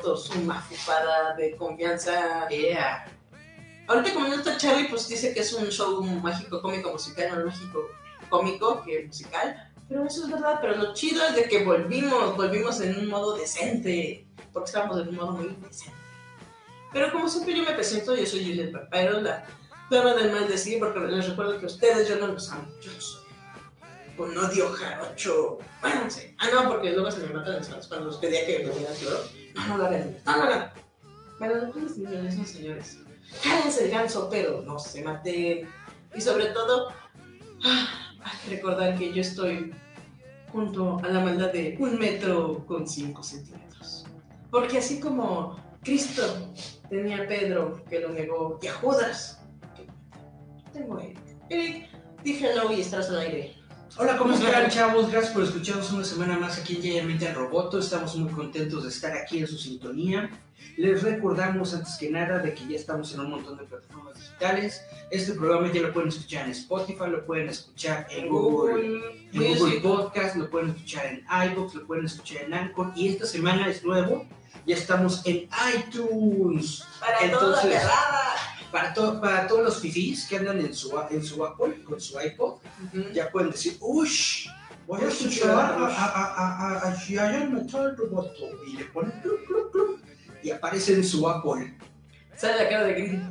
Metal Roboto, su mafupada de confianza. Yeah. Ahorita como no está Charlie, pues dice que es un show mágico, cómico, musical, no mágico, cómico que musical. Pero eso es verdad, pero lo chido es de que volvimos, volvimos en un modo decente, porque estábamos en un modo muy decente. Pero como siempre yo me presento, yo soy Juliet Vampiro, la dama del mal decir, porque les recuerdo que ustedes yo no los amo, yo no soy con odio jarocho. Váyanse. Ah, no, porque luego se me matan las manos cuando les pedía que me dieran flor. No, no hagan. No lo hagan. Pero los señores son señores. Cállense el ganso, pero no se maten. Y sobre todo, ah, hay que recordar que yo estoy junto a la maldad de un metro con cinco centímetros. Porque así como Cristo tenía a Pedro que lo negó y a Judas, tengo a Eric. Eric, dije hello y estás al aire. Hola, ¿cómo están, chavos? Gracias por escucharnos una semana más aquí en Giant Metal Roboto. Estamos muy contentos de estar aquí en su sintonía. Les recordamos antes que nada de que ya estamos en un montón de plataformas digitales. Este programa ya lo pueden escuchar en Spotify, lo pueden escuchar en Google, en Google. Podcast, lo pueden escuchar en iBooks, lo pueden escuchar en Anchor. Y esta semana es nuevo, ya estamos en iTunes. Para toda Entonces. Para, to- para todos los fifís que andan en su, en su Apple, con su iPod, ya pueden decir, ¡Ush! Voy a escuchar a, a, a, a, a. Y le ponen clup, clup, clup, y aparece en su Apple. Sale la cara de Green.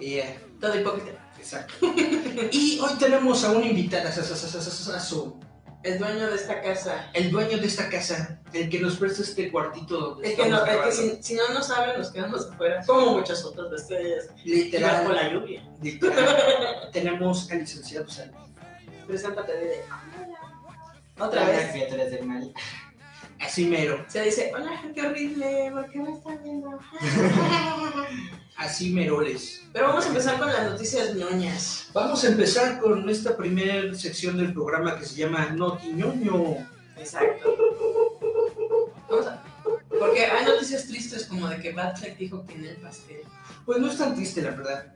Y, eh, Todo hipócrita. exacto. y hoy tenemos a una invitada, sa- su- El dueño de esta casa. el dueño de esta casa, el que nos presta este cuartito donde Es que, estamos no, es que si, si no nos saben, nos quedamos afuera. Como muchas otras de ustedes. Y bajo Literal, la lluvia. literal, tenemos al licenciado Sandy. Preséntate de. Otra vez. criaturas del mal. Así mero, Se dice, hola, qué horrible, ¿por qué me están viendo? así meroles. Pero vamos a empezar con las noticias ñoñas. Vamos a empezar con esta primera sección del programa que se llama Noti Ñoño. Exacto. Vamos a- Porque hay noticias tristes como de que Batfleck dijo que en el pastel. Pues no es tan triste, la verdad.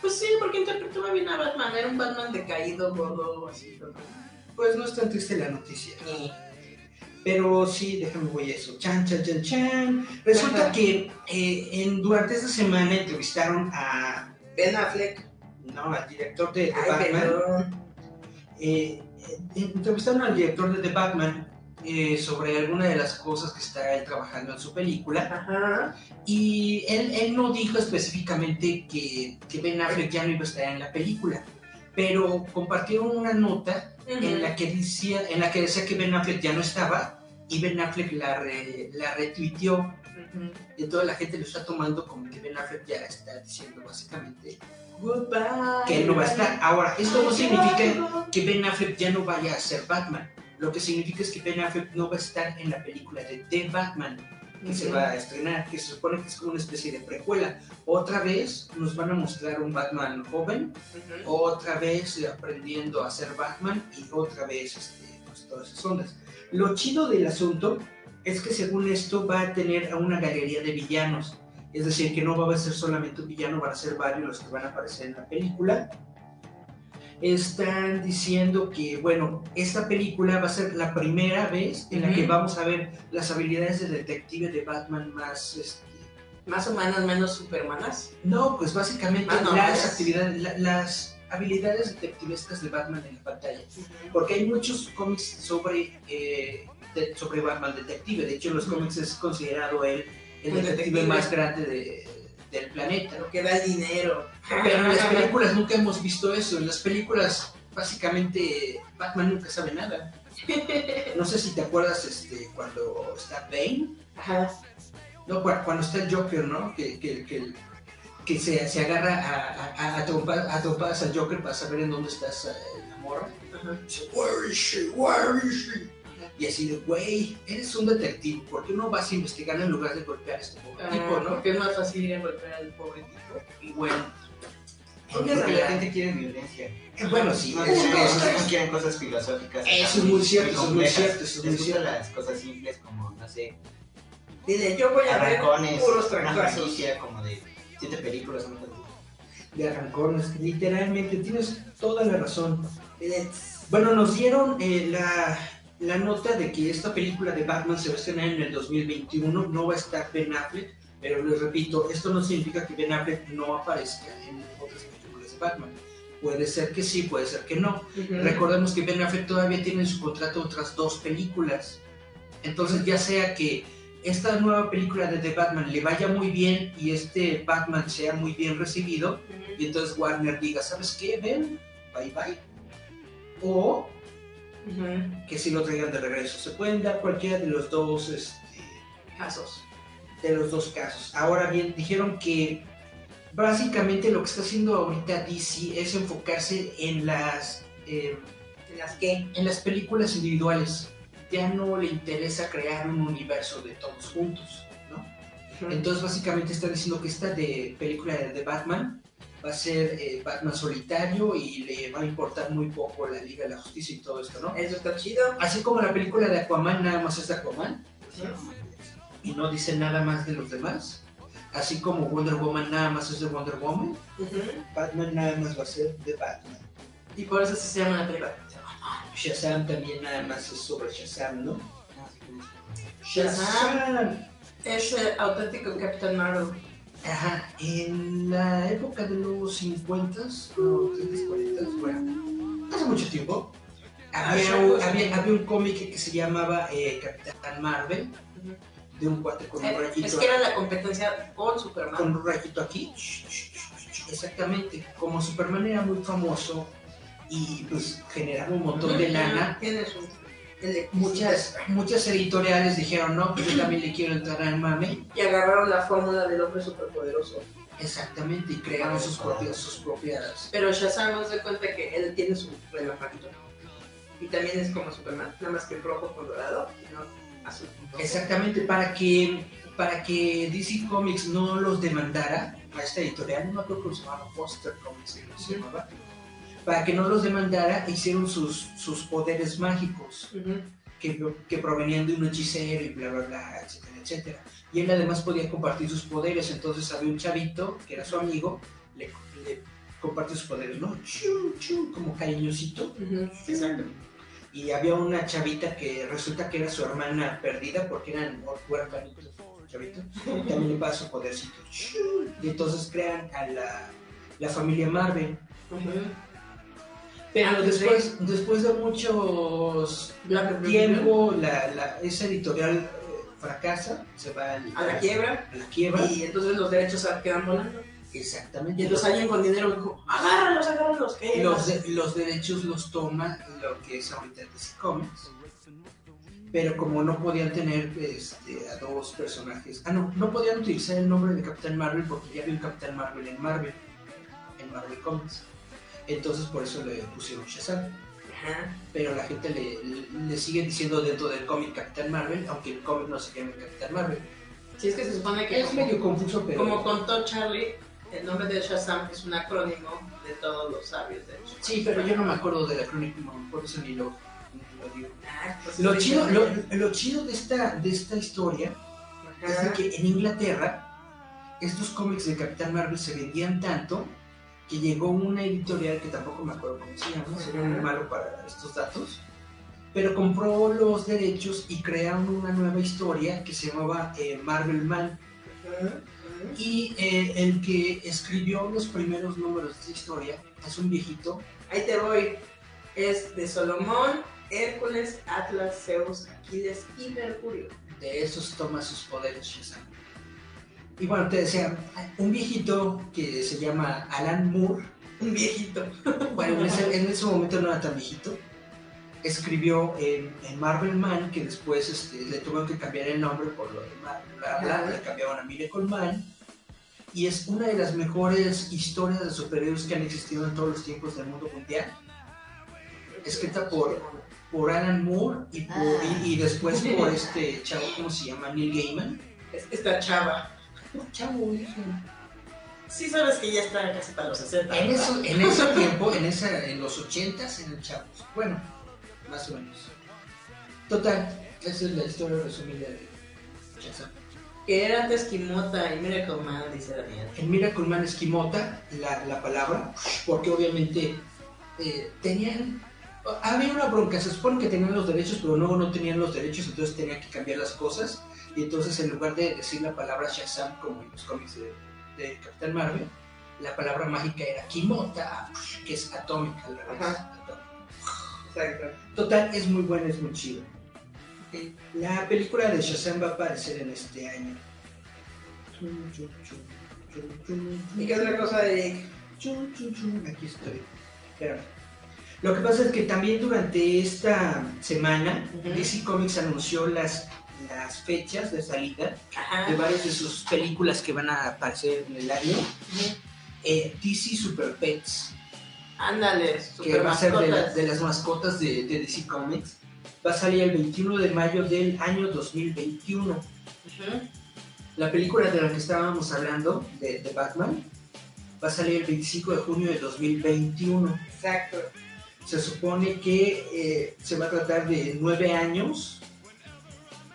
Pues sí, porque interpretaba bien a Batman. Era un Batman decaído, gordo, así. pero- Pues no es tan triste la noticia. Pero sí, déjame voy a eso. Chan, chan, chan, chan. Resulta Ajá. que eh, en, durante esta semana entrevistaron a. Ben Affleck. No, al director de, de Ay, Batman. Eh, eh, entrevistaron al director de The Batman sobre alguna de las cosas que está él trabajando en su película. Ajá. Y él, él no dijo específicamente que, que Ben Affleck ya no iba a estar en la película, pero compartieron una nota en la que decía, en la que decía que Ben Affleck ya no estaba y Ben Affleck la, re- la retuiteó. Ujú. Y toda la gente lo está tomando como que Ben Affleck ya está diciendo básicamente Goodbye. que él no va a estar. Ahora, esto no significa que Ben Affleck ya no vaya a ser Batman. Lo que significa es que Ben Affleck no va a estar en la película de The Batman que se va a estrenar, que se supone que es como una especie de precuela. Otra vez nos van a mostrar un Batman joven, Ujú. otra vez aprendiendo a ser Batman y otra vez este, pues, todas esas ondas. Lo chido del asunto es que según esto va a tener a una galería de villanos. Es decir, que no va a ser solamente un villano, van a ser varios los que van a aparecer en la película. Están diciendo que, bueno, esta película va a ser la primera vez en la que vamos a ver las habilidades de detective de Batman más, este, Más humanas, menos supermanas. no, pues básicamente las normales. actividades, la- las habilidades detectivescas de Batman en la pantalla. Porque hay muchos cómics sobre, eh, de- sobre Batman detective. De hecho, en los cómics es considerado el detective, detective. más grande de- del planeta. Lo que da el dinero. Pero en las películas nunca hemos visto eso. En las películas básicamente Batman nunca sabe nada. No sé si te acuerdas este, cuando está Bane, Ajá. no, Cu- cuando está el Joker, ¿no? Que, que, que, que se, se agarra a, a, a, trompa- a trompadas al Joker para saber en dónde está esa- la morra. Ajá. Dice, Where is she? Where is she? Y así de, güey, eres un detective, ¿por qué no vas a investigar en lugar de golpear a este pobre Ah, tipo, no? Porque es más fácil ir a golpear al pobre tipo. Y bueno, Porque la gente quiere violencia. eh, bueno, sí, No, es- no, es- no quieren cosas filosóficas. Eso es muy cierto, eso es muy cierto, eso es muy cierto. las cosas simples como, no sé, Dice, yo voy a ver puros una trancazos. como de siete películas, así. de arrancones, literalmente, tienes toda la razón. Bueno, nos dieron eh, la, la nota de que esta película de Batman se va a estrenar en el 2021, no va a estar Ben Affleck, pero les repito, esto no significa que Ben Affleck no aparezca en otras películas de Batman. Puede ser que sí, puede ser que no. Recordemos que Ben Affleck todavía tiene en su contrato otras dos películas. Entonces, ya sea que esta nueva película de The Batman le vaya muy bien y este Batman sea muy bien recibido, y entonces Warner diga, ¿sabes qué, Ben? Bye bye. O Que si lo traigan de regreso. Se pueden dar cualquiera de los dos, este, Casos. de los dos casos. Ahora bien, dijeron que básicamente lo que está haciendo ahorita DC es enfocarse en las eh, ¿En las que? en las películas individuales. Ya no le interesa crear un universo de todos juntos, ¿no? Entonces básicamente está diciendo que esta de película de Batman va a ser eh, Batman solitario y le va a importar muy poco la Liga de la Justicia y todo esto, ¿no? Eso está chido. Así como la película de Aquaman nada más es de Aquaman y no dice nada más de los demás. Así como Wonder Woman nada más es de Wonder Woman. Batman nada más va a ser de Batman. Y por eso se llama la película. Shazam también nada más es sobre Shazam, ¿no? Ah. Shazam. Es el auténtico Capitán Marvel. Ajá, en la época de los 50, no, 30, 40, bueno, hace mucho tiempo, había un, había, había un cómic que se llamaba eh, Capitán Marvel, de un cuate con un Eh, rayito, Es que era la competencia con Superman. con un rayito aquí, exactamente, como Superman era muy famoso y pues generaba un montón de lana, Tiene su. Muchas, muchas editoriales dijeron, no, pues yo también le quiero entrar al mame, Y agarraron la fórmula del hombre superpoderoso. exactamente, y crearon sus propias, sus propias Pero Shazam nos da cuenta que él tiene su relajito. Y también es como Superman, nada más que rojo con dorado y no azul. Exactamente, para que, para que DC Comics no los demandara a esta editorial, no me acuerdo cómo se llamaba, Foster Comics, que se llamaba, para que no los demandara, hicieron sus, sus poderes mágicos que, que provenían de un hechicero y bla, bla, bla, etcétera, etcétera. Y él además podía compartir sus poderes, entonces había un chavito que era su amigo, le, le compartió sus poderes, ¿no? Chu, chu, como cariñosito. Ujú. Exacto. Y había una chavita que resulta que era su hermana perdida porque eran huérfanitos, chavito. También le pasa su podercito. Y entonces crean a la, la familia Marvel. Ujú. Pero después, después de muchos tiempo, la, la- esa editorial eh, fracasa, se va al- a la quiebra. a la quiebra. Y entonces los derechos quedan volando. Exactamente. Y entonces alguien con dinero dijo, agárralos, agárralos. ¿qué? los, de- los derechos los toma lo que es ahorita DC Comics. Pero como no podían tener este, a dos personajes, ah no, no podían utilizar el nombre de Capitán Marvel porque ya había un Capitán Marvel en Marvel, en Marvel Comics. Entonces por eso le pusieron Shazam. Ajá. Pero la gente le, le, le sigue diciendo dentro del cómic Capitán Marvel, aunque el cómic no se llame Capitán Marvel. Sí, es que se supone que Es medio confuso, pero... como contó Charlie, el nombre de Shazam es un acrónimo de todos los sabios de hecho. Sí, pero yo no me acuerdo del acrónimo, por eso ni lo, ni lo digo. Ah, pues Lo chido, lo, lo chido de, esta, de esta historia es de que en Inglaterra estos cómics de Capitán Marvel se vendían tanto que llegó una editorial que tampoco me acuerdo cómo se llama, sería muy malo para estos datos, pero compró los derechos y crearon una nueva historia que se llamaba eh, Marvel Man. Y eh, el que escribió los primeros números de esta historia es un viejito Ahí te voy. Es de Solomón, Hércules, Atlas, Zeus, Aquiles y Mercurio. de esos toma sus poderes Shazam. Y bueno, te decía, un viejito que se llama Alan Moore Un viejito. Bueno, en ese, en ese momento no era tan viejito. Escribió en, en Marvel Man, que después este, le tuvieron que cambiar el nombre por lo de Marvel, bla, bla, Ajá. le cambiaron a Miracle Man. Y es una de las mejores historias de superhéroes que han existido en todos los tiempos del mundo mundial. Escrita por, por Alan Moore y, por- Ah. y, y después por este chavo, ¿cómo se llama? Neil Gaiman. Es- Esta chava. Chavo, hijo. Sí sabes que ya está casi para los 60. En, eso, en ese tiempo, en, esa, en los 80s, en el Chavos. Bueno, más o menos. Total, esa es la historia resumida de Shazam. Que era antes Kimota y Miracle Man, dice Daniel. En Miracle Man esquimota la, la palabra, porque obviamente eh, tenían. Había una bronca, se supone que tenían los derechos, pero luego no tenían los derechos, entonces tenían que cambiar las cosas. Y entonces, en lugar de decir la palabra Shazam, como en los cómics de, de Capitán Marvel, la palabra mágica era Kimota, que es atómica, Ajá. atómica. Total, es muy buena, es muy chido. La película de Shazam va a aparecer en este año. ¿Y qué otra cosa de Aquí estoy. Espérame. Lo que pasa es que también durante esta semana. DC Comics anunció las, las fechas de salida de varias de sus películas que van a aparecer en el año. Eh, DC Super Pets, Ándale, que va a ser de, la- mascotas. de las mascotas de, de DC Comics, va a salir el 21 de mayo del año 2021. Ujú. La película de la que estábamos hablando, de, de Batman, va a salir el 25 de junio de 2021. Exacto. Se supone que eh, se va a tratar de nueve años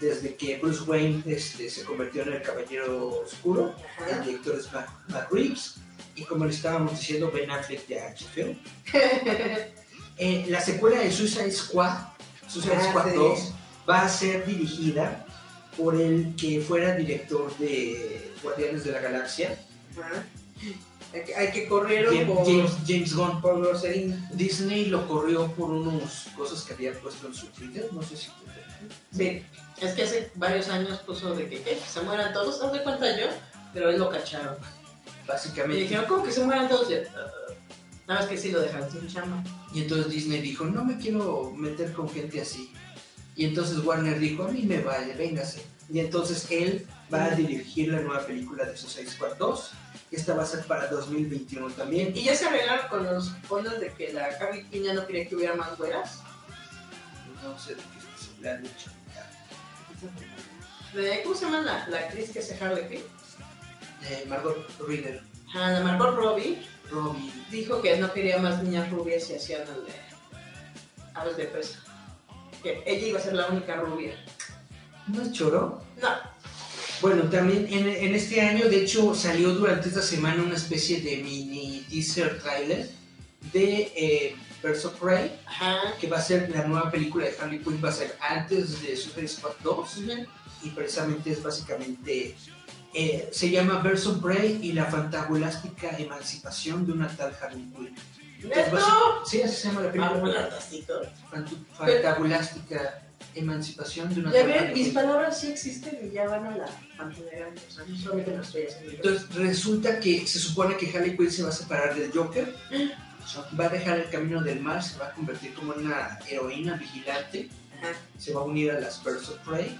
desde que Bruce Wayne este, se convirtió en el Caballero Oscuro. El director es Matt, Matt Reeves. Y como le estábamos diciendo, Ben Affleck ya chifeó. Eh, la secuela de Suicide Squad, Suicide Ah, Squad sí. 2, va a ser dirigida por el que fuera director de Guardianes de la Galaxia, Ajá. Hay que, correrlo James, por, James, James Gunn. por grosería. Disney lo corrió por unos cosas que había puesto en su Twitter, no sé si Sí, es que hace varios años puso de que, ¿qué? que se mueran todos, haz de cuenta yo, pero él lo cacharon. Y básicamente. dijeron, ¿cómo que se mueran todos? Y, "Ah". nada más que sí lo dejaron sin chamba. Y entonces Disney dijo, no me quiero meter con gente así. Y entonces Warner dijo, a mí me vale, véngase. Y entonces él va a dirigir la nueva película de Suicide Squad 2. Esta va a ser para 2021 también. Y ya se arreglaron con los fondos de que la Quinn ya no quería que hubiera más güeras. No sé de qué se le han dicho. De, ¿Cómo se llama la, la actriz que hace Harley Quinn? Eh, Margot Reader, Ah, la Margot Robbie Robbie. dijo que no quería más niñas rubias y hacían el de aves de presa. Que ella iba a ser la única rubia. ¿No es choro? No, Bueno, también en, en este año, de hecho, salió durante esta semana una especie de mini teaser trailer de eh, Birds of Prey, ajá. que va a ser la nueva película de Harley Quinn, va a ser antes de Suicide Squad 2, Ujú. y precisamente es básicamente, eh, se llama Birds of Prey y la fantabulástica emancipación de una tal Harley Quinn. Entonces, basi- Sí, así se llama la Ah, película. Fantu- Fantabulástica emancipación de una Ya tal ven, Harley mis palabras sí existen y ya van a la pantalla. O sea, no solamente no estoy haciendo. Entonces resulta que se supone que Harley Quinn se va a separar del Joker, va a dejar el camino del mal, se va a convertir como una heroína vigilante, Ajá. se va a unir a las Birds of Prey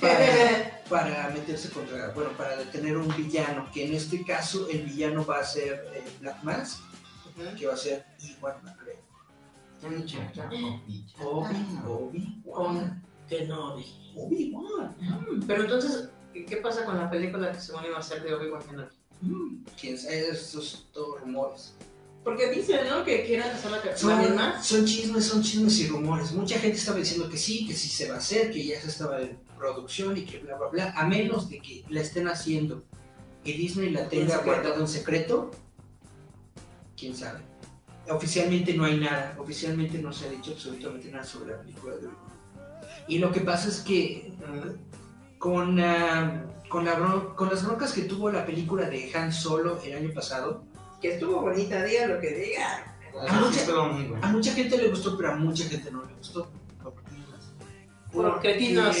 para, para meterse contra, bueno, para detener un villano, que en este caso el villano va a ser eh, Black Mask, que va a ser Iwan McGregor. Obi, Obi, Con Kenobi. Obi Wan. Pero entonces, ¿qué pasa con la película que según iba a ser de Obi-Wan Kenobi? Mm, Quién sabe, esos todos rumores. Porque dicen, ¿no? Que quieren hacer la, Son, misma. son chismes, son chismes y rumores. Mucha gente estaba diciendo que sí, que sí se va a hacer, que ya se estaba en producción y que bla, bla, bla. A menos de que la estén haciendo y Disney la tenga guardada en secreto, quién sabe. Oficialmente no hay nada, oficialmente no se ha dicho absolutamente nada sobre la película de Obi-Wan. Y lo que pasa es que con, ah, con, la bron- con las broncas que tuvo la película de Han Solo el año pasado, Que estuvo bonita, diga lo que diga. A mucha- estuvo muy bueno. A mucha gente le gustó, pero a mucha gente no le gustó. Por cretinos.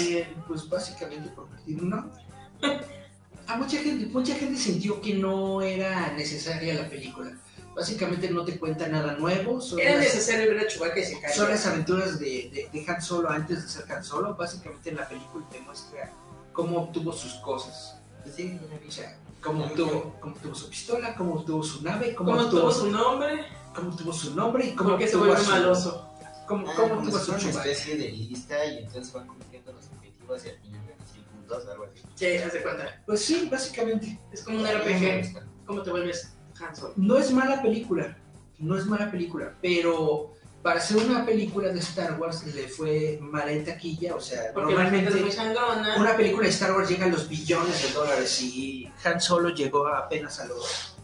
Pues básicamente por cretinos, ¿no? A mucha gente, mucha gente sintió que no era necesaria la película. Básicamente no te cuenta nada nuevo. Son, Era las, necesario ver a Chewbacca y se cae. son las aventuras de, de, de Han Solo antes de ser Han Solo. Básicamente en la película te muestra cómo obtuvo sus cosas. Sí, ya vi. O sea, cómo obtuvo, cómo obtuvo su pistola, cómo obtuvo su nave, cómo, ¿Cómo obtuvo tuvo su nombre? cómo obtuvo su nombre y cómo ¿Por qué se vuelve maloso? Cómo, Ah, cómo obtuvo su una especie de lista y entonces van cumpliendo los objetivos y al final ganan 100 puntos, algo así. Sí, haz de cuenta. Pues sí, básicamente. Es como un RPG. ¿Cómo te vuelves Han Solo? No es mala película, no es mala película, pero para hacer una película de Star Wars le fue mala en taquilla, o sea, Porque normalmente una película de Star Wars llega a los billones de dólares y Han Solo llegó apenas a los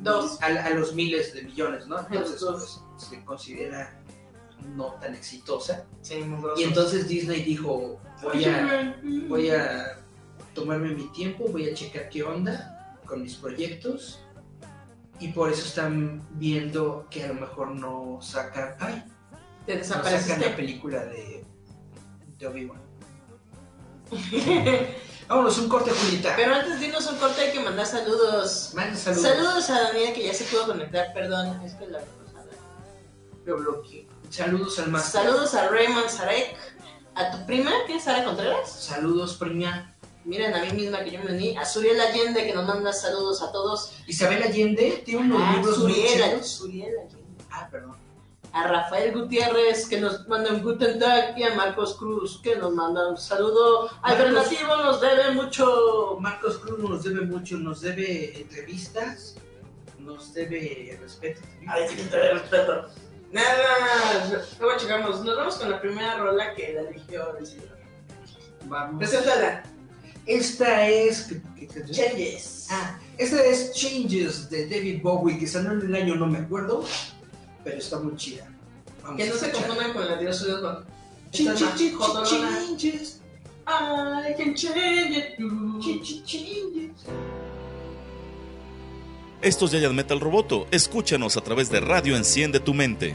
Dos. a, a los miles de millones, ¿no? Entonces pues, se considera no tan exitosa. Sí. Y entonces Disney dijo, voy a, voy a tomarme mi tiempo, voy a checar qué onda con mis proyectos y por eso están viendo que a lo mejor no sacan, ay, Te no sacan la película de, de Obi-Wan. Vámonos, un corte, Julieta. Pero antes de irnos un corte hay que mandar saludos. Manda saludos. Saludos a Daniel que ya se pudo conectar, perdón, es que la pasada lo bloqueé. Saludos al máster. Saludos a Raymond Sarek, a tu prima, que es Sara Contreras. Saludos, prima. Miren a mí misma que yo me uní, a Suriel Allende que nos manda saludos a todos. Isabel Allende tiene unos Ah, libros muy Suriel, chidos. Suriel Allende. Ah, perdón. A Rafael Gutiérrez que nos manda un Guten Tag y a Marcos Cruz que nos manda un saludo. Alternativo nos debe mucho. Marcos Cruz nos debe mucho, nos debe entrevistas, nos debe respeto. Ay, sí que te respeto. Nada, luego checamos. Nos vamos con la primera rola que la eligió el señor. Vamos. Preséntala. Esta es. ¿qué- qué- qué- Changes. Ah, esta es Changes de David Bowie, que salió en el año, no me acuerdo, pero está muy chida. Vamos Que no se confundan con la jodona. Changes. I can change it. ch- ch- Changes. Esto es Giant Metal Roboto. Escúchanos a través de Radio Enciende tu Mente.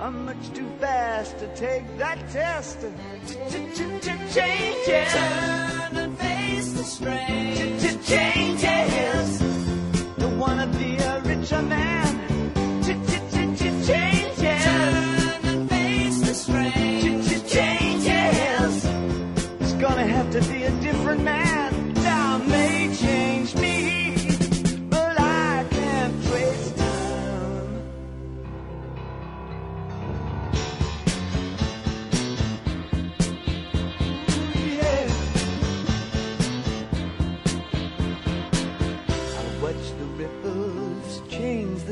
I'm much too fast to take that test. Changes. Turn and face the strain. Changes. Don't wanna be a richer man.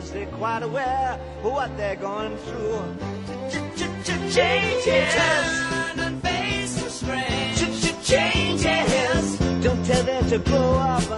consultations. They're quite aware of what they're going through. Changes. Turn and face the strain. Changes. Don't tell them to grow up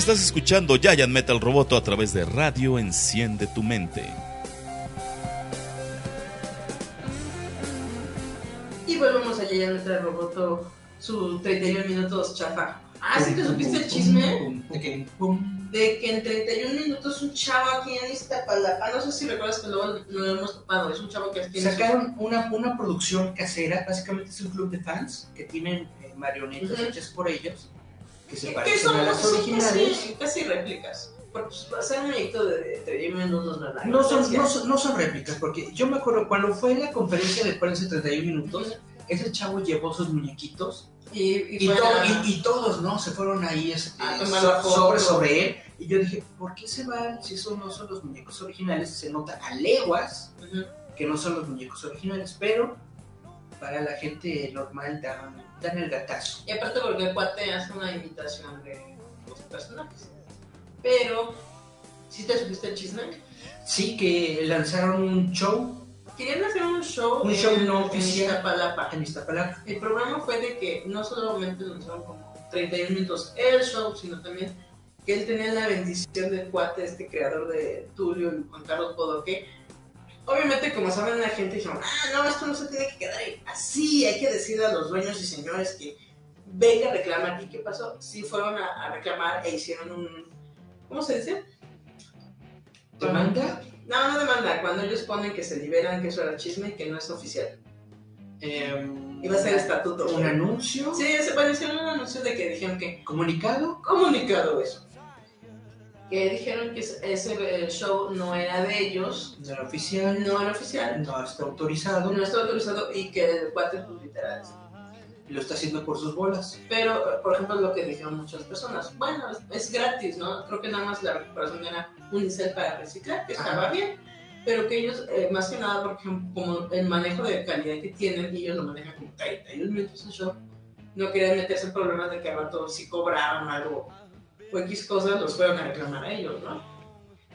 que estás escuchando Giant Metal Roboto a través de Radio Enciende tu Mente. Y volvemos a Yaya Metal Roboto, su 31 minutos chafa. Ah, ¿sí te supiste el chisme? ¿De qué? De que en 31 minutos un chavo aquí en Iztapalapa, no sé si recuerdas que luego lo hemos topado, es un chavo que tiene... Sacaron una, una producción casera, básicamente es un club de fans que tienen eh, marionetas Ujú. hechas por ellos, que se parecen a las originales. casi, casi réplicas. Porque pues, ser un proyecto de, de 31 minutos. No son, no, son, no son réplicas, porque yo me acuerdo cuando fue la conferencia de prensa de 31 minutos, ese chavo llevó sus muñequitos Y, y y, to- a- y- todos, ¿no? Se fueron ahí este, A tomar so- la foto. sobre, sobre él. Y yo dije, ¿por qué se van si esos no son los muñecos originales? Se nota a leguas Ujú. que no son los muñecos originales, pero para la gente normal dan, dan el gatazo. Y aparte porque cuate hace una imitación de los personajes. Pero, ¿sí te supiste el chisme? Sí, que lanzaron un show Querían hacer un show, Un en, show no en oficial. Iztapalapa. en Iztapalapa. El problema fue de que no solamente lanzaron como 31 minutos el show, sino también que él tenía la bendición del cuate, este creador de Tulio y Juan Carlos Bodoque. Obviamente, como saben, la gente dijeron, ah, no, esto no se tiene que quedar ahí. así, hay que decirle a los dueños y señores que venga a reclamar. ¿Y qué pasó? Sí fueron a, a reclamar e hicieron un, ¿cómo se dice? ¿Demanda? No, no demanda, cuando ellos ponen que se liberan, que eso era chisme y que no es oficial. Em, Iba a ser estatuto. un anuncio, Sí, se hicieron un anuncio de que dijeron que comunicado. comunicado eso. Que dijeron que ese show no era de ellos, No era oficial, no era oficial, no está autorizado, no está autorizado y que el cuate pues literal. lo está haciendo por sus bolas. Pero, por ejemplo, lo que dijeron muchas personas, bueno, es, gratis, ¿no? Creo que nada más la recuperación era un Unicel para reciclar, que estaba Ajá. bien. Pero que ellos, eh, más que nada, por ejemplo, como el manejo de calidad que tienen, y ellos lo manejan como 31 minutos el show, no querían meterse en problemas de que al rato si cobraron algo o X cosas, los fueron a reclamar a ellos, ¿no?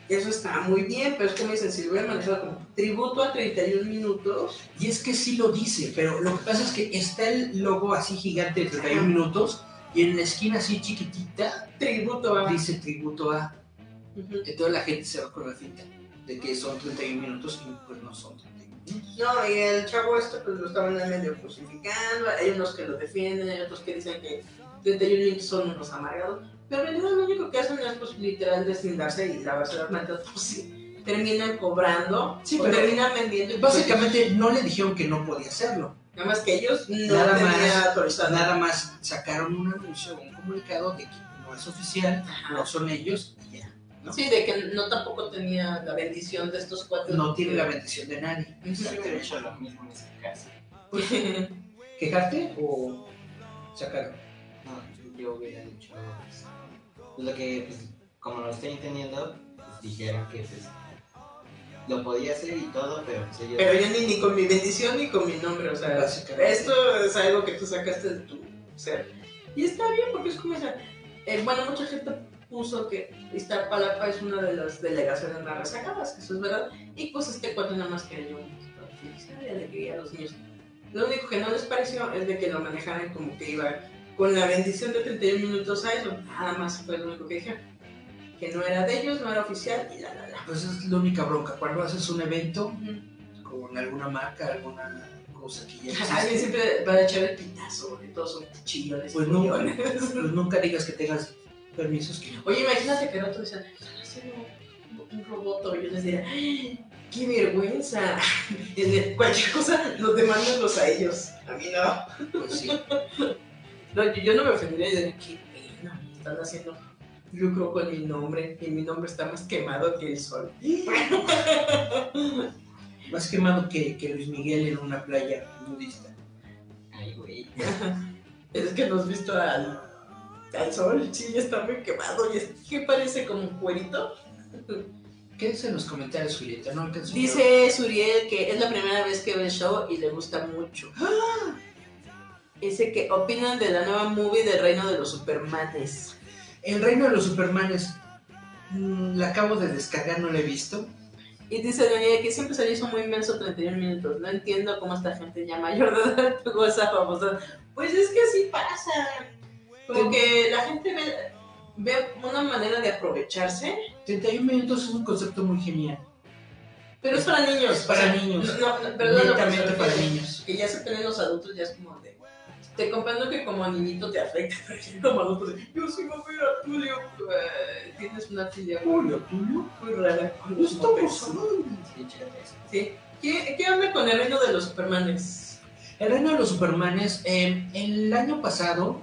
Eso está muy bien, pero es como dicen, si lo hubieran manejado como tributo a 31 minutos, Y es que sí lo dice, pero lo que pasa es que está el logo así gigante de 31 Ajá. minutos y en la esquina así chiquitita tributo a... dice tributo a. Ujú. Entonces la gente se va con la finta de que son 31 minutos y pues no son 31 minutos. No, y el chavo este pues lo estaban medio crucificando, hay unos que lo defienden, hay otros que dicen que 31 minutos son unos amargados, pero en realidad lo único que hacen es pues literal deslindarse y lavarse las manos, pues sí, terminan cobrando, Sí, o pero terminan vendiendo, y, pues, Básicamente no le dijeron que no podía hacerlo. nada más que ellos no Nada tenían más, autorizado. Nada más sacaron un anuncio, un comunicado de que no es oficial, Ajá. no son ellos y ya. ¿no? Sí, de que no tampoco tenía la bendición de estos cuatro. No tiene la bendición de nadie. Hubiera hecho lo mismo en ese caso. ¿Quejarte o sacar? No, yo hubiera dicho pues, lo que, pues, como lo estoy entendiendo, pues, dijeron que pues, lo podía hacer y todo, pero pues ellos... Pero yo ni, ni con mi bendición ni con mi nombre, o sea, esto es algo que tú sacaste de tu ser. Y está bien, porque es como esa. eh, bueno, mucha gente puso que Iztapalapa es una de las delegaciones más rezagadas, que eso es verdad. Y pues este cuate nada más quería felicidad y alegría a los niños. Lo único que no les pareció es de que lo manejaran como que iba con la bendición de 31 minutos a eso. Nada más fue lo único que dijeron. Que no era de ellos, no era oficial y la la la. Pues es la única bronca. Cuando haces un evento con alguna marca, alguna cosa que ya Alguien existe, siempre va a echar el pitazo, que todos son chillones. pues, chillones. pues nunca digas que tengas permisos que no. Oye, imagínate que el otro están haciendo un, un robot, y yo les diría, ¡ay, ¡qué vergüenza! Y de cualquier cosa, los demándenlos a ellos. A mí no. Pues sí. No yo, yo no me ofendería y diría, qué pena, están haciendo lucro con mi nombre y mi nombre está más quemado que el sol. Más quemado que, que Luis Miguel en una playa nudista. Ay, güey. Es que no has visto al, al sol, sí, ya está muy quemado. Y es que parece como un cuerito. ¿Qué dice en los comentarios, Julieta? No. Dice Suriel que es la primera vez que ve el show y le gusta mucho. Dice que opinan de la nueva movie del Reino de los Supermanes. El Reino de los Supermanes. mm, la acabo de descargar, no la he visto. Y dice Daniel que siempre se le hizo muy inmenso 31 minutos. No entiendo cómo esta gente ya mayor de edad tuvo esa famosa. Pues es que así pasa. Como que la gente ve una manera de aprovecharse, 31 minutos es un concepto muy genial. pero es para niños. Es para o sea, niños. No, no, pero no, para niños. Que ya se pelean los adultos, ya es como. Te comprendo que como niñito te afecta, pero como adulto. Yo ver a Tulio. eh, tienes una filia muy, Tulio. muy rara. Estamos hablando. Sí. ¿Qué, ¿Qué onda con el reino de los Supermanes? El reino de los Supermanes, eh, el año pasado,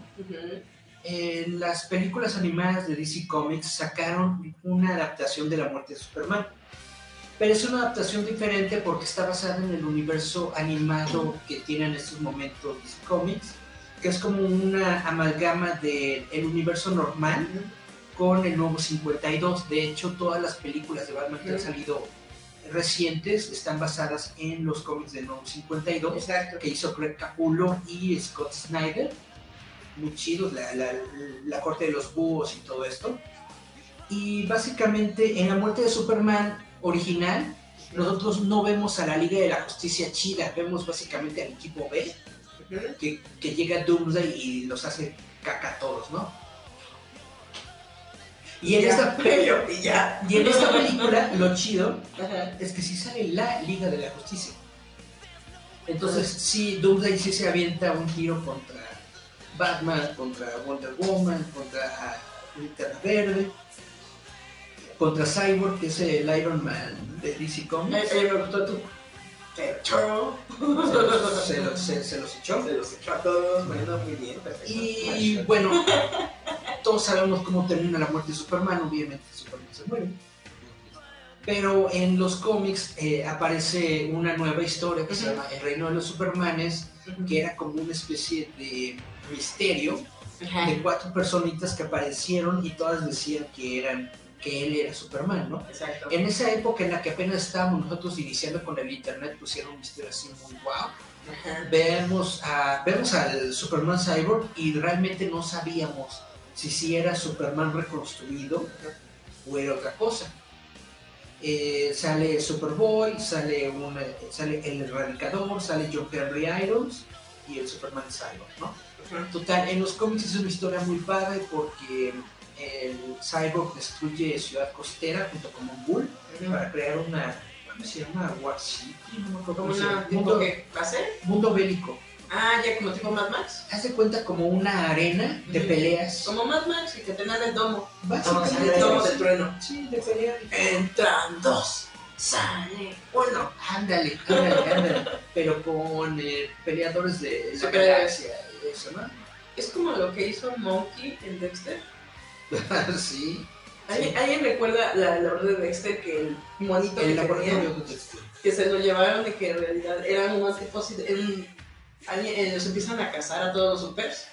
eh, las películas animadas de DC Comics sacaron una adaptación de la muerte de Superman. Pero es una adaptación diferente porque está basada en el universo animado que tiene en estos momentos DC Comics, que es como una amalgama del el universo normal con el nuevo 52. De hecho, todas las películas de Batman que han salido recientes están basadas en los cómics del nuevo 52 Exacto. que hizo Craig Capullo y Scott Snyder. Muy chidos, la, la, la corte de los búhos y todo esto. Y básicamente en la muerte de Superman original, nosotros no vemos a la Liga de la Justicia chida, vemos básicamente al equipo B. que, que llega Doomsday y los hace caca a todos, ¿no? Y en, Ya, esta, pero, y ya. y en esta película, lo chido Ajá. es que sí sale la Liga de la Justicia. Entonces, sí, Doomsday sí se avienta un tiro contra Batman, contra Wonder Woman, contra Linterna Verde, contra Cyborg, que es el Iron Man de DC Comics. ay, me echó. Se, los- se- se los echó. Se los echó a todos. Bueno, muy bien, perfecto. Y bueno, todos sabemos cómo termina la muerte de Superman, obviamente Superman se muere. Pero en los cómics eh, aparece una nueva historia que se llama El Reino de los Supermanes, que era como una especie de misterio de cuatro personitas que aparecieron y todas decían que eran que él era Superman, ¿no? Exacto. En esa época en la que apenas estábamos nosotros iniciando con el internet, pusieron un misterio así muy wow. Ajá. Vemos, a, vemos al Superman Cyborg y realmente no sabíamos si sí era Superman reconstruido o era otra cosa. Eh, sale Superboy, sale, una, sale el Erradicador, sale John Henry Irons y el Superman Cyborg, ¿no? Ajá. Total, en los cómics es una historia muy padre porque el Cyborg destruye Ciudad Costera junto con un Bull para crear una, ¿cómo se llama? War City, no me acuerdo una Mundo, que mundo bélico. Ah, ya como tipo Mad Max. Haz de cuenta como una arena de peleas. Como Mad Max y que tenían el domo. Básicamente, el domo de trueno. Sí, de pelea. Entran dos, sale uno. Ándale, ándale, ándale. Pero con eh, peleadores de la galaxia y eso, ¿no? Es como lo que hizo Monkey en Dexter. sí. ¿Alguien, ¿alguien recuerda la labor de Dexter que el monito El que tenía, que se lo llevaron de que en realidad eran unos tipos y en- alguien, los empiezan a cazar a todos los supers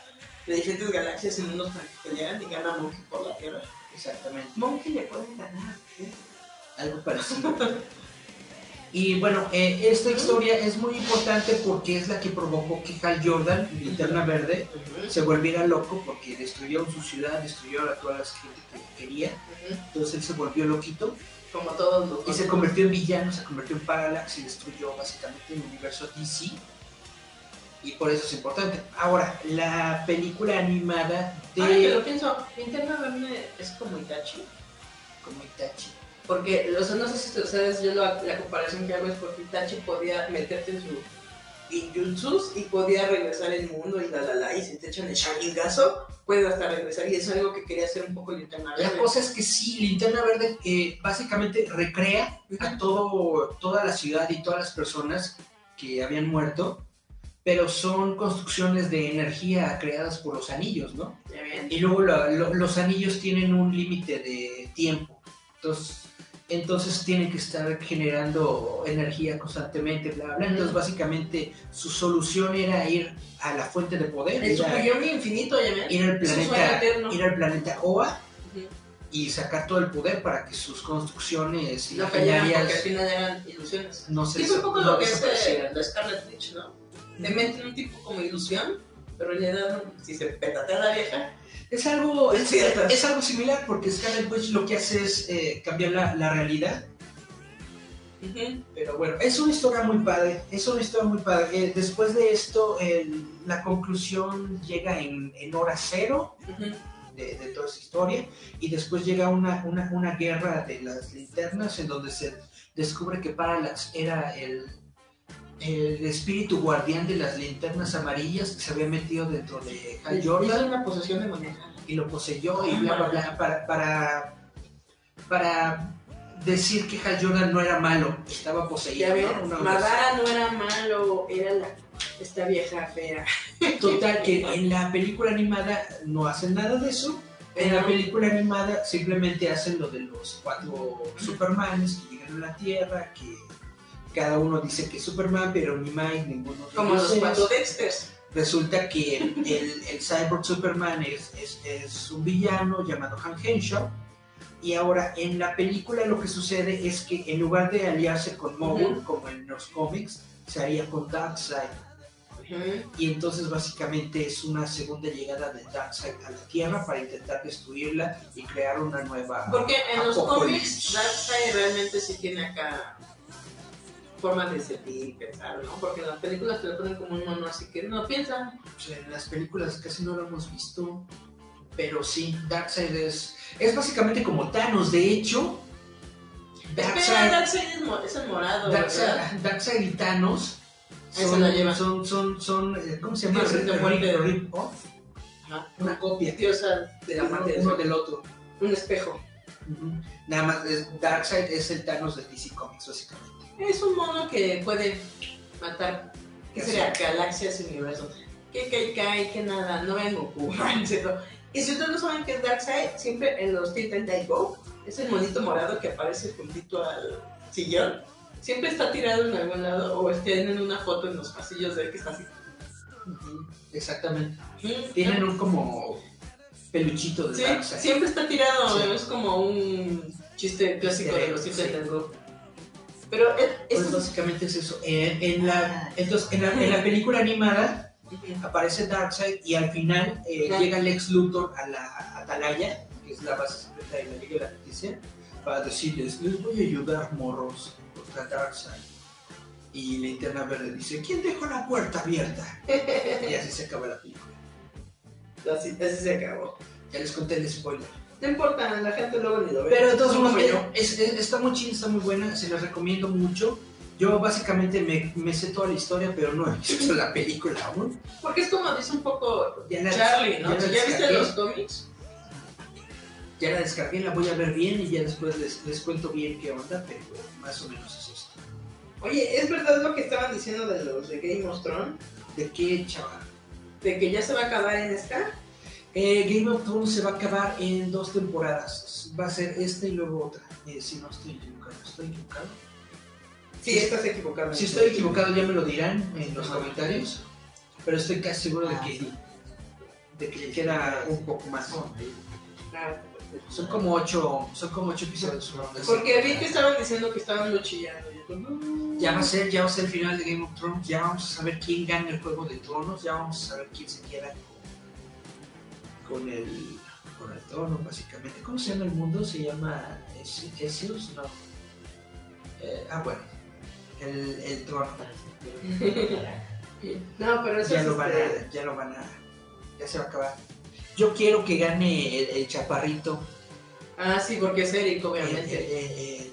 de diferentes galaxias y mundos para que pelearan y gana Monkey por la Tierra. Exactamente. Monkey le puede ganar. ¿eh? algo parecido. Y bueno, eh, esta historia es muy importante porque es la que provocó que Hal Jordan, Linterna Verde, se volviera loco porque destruyó su ciudad, destruyó a toda la gente que quería. Entonces él se volvió loquito Como todos los y se convirtió en villano, se convirtió en Parallax y destruyó básicamente el universo DC. Y por eso es importante. Ahora, la película animada Ahora que de... lo pienso, Linterna Verde es como Itachi. Como Itachi. Porque, o sea, no sé si ustedes, yo la, la comparación que hago es porque Itachi podía meterte en su ninjutsus y podía regresar el mundo y la la la, y si te echan el Sharingazo, puedes hasta regresar. Y eso es algo que quería hacer un poco Linterna La Verde. cosa es que sí, Linterna Verde eh, básicamente recrea a todo, toda la ciudad y todas las personas que habían muerto, pero son construcciones de energía creadas por los anillos, ¿no? Y luego la- lo- los anillos tienen un límite de tiempo, entonces, entonces tienen que estar generando energía constantemente, bla, bla. Entonces básicamente su solución era ir a la fuente de poder, El ir, a- Super Yomi infinito, ¿ya ven? ir al Es planeta, ir al planeta Oa y sacar todo el poder para que sus construcciones No cayeran porque al final eran ilusiones. no es un poco no lo que es desaparecieran. eh, la Scarlet Witch, ¿no? Te meten un tipo como ilusión, pero realidad, si se petatea la vieja, Es algo, Es es, algo similar porque Scarlet Witch lo que hace es eh, cambiar la, la realidad. Pero bueno, es una historia muy padre. Es una historia muy padre. Eh, después de esto, el- la conclusión llega en, en hora cero de, de toda esa historia. Y después llega una, una, una guerra de las linternas en donde se descubre que Parallax era el, el espíritu guardián de las linternas amarillas que se había metido dentro de Hal Jordan una posesión demoníaca. y lo poseyó y bla, bla, bla, para, para, para decir que Hal Jordan no era malo, estaba poseído. ¿no? Madara no era malo, era la, esta vieja fea. Total, que en la película animada no hacen nada de eso. En la película animada simplemente hacen lo de los cuatro Supermanes que llegan a la Tierra, que cada uno dice que es Superman, pero ni Mike, ninguno Como los cuatro Dexters. Resulta que el, el Cyborg Superman es, es, es un villano llamado Han Henshaw. Y ahora en la película lo que sucede es que en lugar de aliarse con Mogul, como en los cómics, se haría con Darkseid. Y entonces básicamente es una segunda llegada de Darkseid a la Tierra para intentar destruirla y crear una nueva... Porque en los cómics, Darkseid realmente sí tiene acá forma de sentir y pensar, ¿no? Porque en las películas te lo ponen como un mono, así que no piensa. O sea, en las películas casi no lo hemos visto, pero sí, Darkseid es, es básicamente como Thanos. De hecho, Darkseid, Darkseid es, el morado. Darkseid, Darkseid y Thanos son, la llevan. son, son, son, eh, ¿cómo se llama? De. Rip- Ajá. una copia Diosa de la uno, muerte. uno del otro. Un espejo. Nada más, es- Darkseid es el Thanos de DC Comics, básicamente. Es un mono que puede matar, ¿qué sería? Galaxias y universos. Que cae, cae, que nada, no ven Goku. Y si ustedes no saben qué es Darkseid, siempre en los Teen Titans Go, es el monito morado que aparece juntito al sillón. Siempre está tirado en algún lado o tienen una foto en los pasillos de él que está así. Exactamente. Tienen un como peluchito de Sí, Darkseid. siempre está tirado, Sí. es como un chiste clásico de los Teen. Titans Go. Pero es, Pues es- básicamente es eso. En, en la, entonces, en, la, en la película animada aparece Darkseid y al final eh, Claro. llega Lex Luthor a la Atalaya, que es la base secreta de la Liga de la Justicia, para decirles, les voy a ayudar, morros, contra Darkseid. Y Linterna Verde dice, ¿quién dejó la puerta abierta? Y así se acaba la película. así, así se acabó. Ya les conté el spoiler. No importa, la gente luego ni lo ve. Pero de todos No eh, es- es- está muy chida, está muy buena, se las recomiendo mucho. Yo básicamente me, me sé toda la historia, pero no he visto la película aún. Porque es como dice un poco la- Charlie, ¿no? ya la viste los cómics, Ya la descargué, la voy a ver bien y ya después les, les cuento bien qué onda, pero más o menos es esto. Oye, ¿es verdad lo que estaban diciendo de los de Game of Thrones? ¿De qué, chaval? ¿De que ya se va a acabar en esta? Eh, Game of Thrones se va a acabar en dos temporadas. Va a ser esta y luego otra. Eh, si no estoy equivocado, ¿estoy equivocado? Sí, estás equivocado. Si estoy equivocado ya me lo dirán en los comentarios, pero estoy casi seguro de Ah, que, de que queda un poco más. Ah, Son como ocho, son como ocho episodios. Porque vi que estaban diciendo que estaban muy chillando. Yo, no. Ya va a ser, ya va a ser el final de Game of Thrones, ya vamos a saber quién gana el juego de tronos, ya vamos a saber quién se queda con, el con el trono, básicamente. ¿Cómo se llama el mundo? Se llama Es- Esios, no. Eh, ah, bueno, el, el trono. No, pero eso Ya es lo van este- a, ya lo van a, ya se va a acabar. Yo quiero que gane el, el chaparrito. Ah, sí, porque es Eric, El, obviamente. el- el-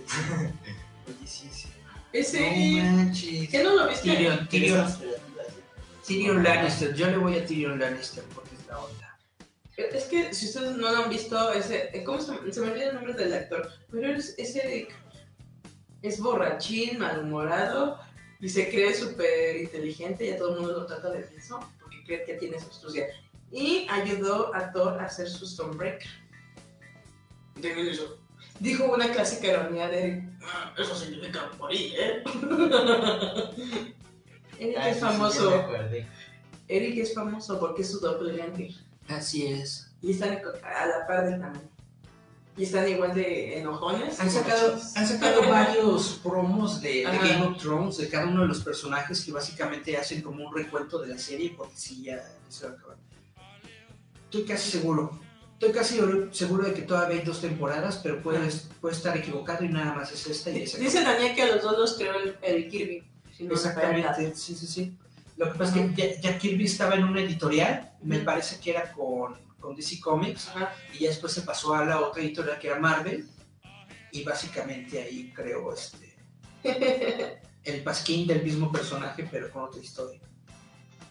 Oye, sí, sí. Es No Eric. manches. ¿Qué no lo viste? Tyrion, Tyrion, Tyrion Lannister, yo le voy a Tyrion Lannister porque es la onda. Es que si ustedes no lo han visto, ese, eh, ¿cómo se, se me olvida el nombre del actor? Pero es, es Eric. Es borrachín, malhumorado y se cree súper inteligente y a todo el mundo lo trata de eso porque cree que tiene su astucia. Y ayudó a Thor a hacer su Stormbreaker. Dijo una clásica ironía de Eric. "Ah, eso significa morir, ¿eh? Eric Ah, es sí, sí, famoso. acordé. Eric es famoso porque es su doppelganger. Así es. Y están a la par del tamaño. Y están igual de enojones. Han sacado, han sacado varios promos de, de. Game of Thrones de cada uno de los personajes que básicamente hacen como un recuento de la serie porque sí, ya, ya se va a acabar. Estoy casi seguro. Estoy casi seguro de que todavía hay dos temporadas, pero puede, puede estar equivocado y nada más es esta y esa. Dice Daniel que a los dos los creó el, el Kirby. Si no. Exactamente, sí, sí, sí. Lo que pasa es que ya Kirby estaba en una editorial, me parece que era con, con DC Comics y ya después se pasó a la otra editorial que era Marvel y básicamente ahí creó este el pasquín del mismo personaje pero con otra historia.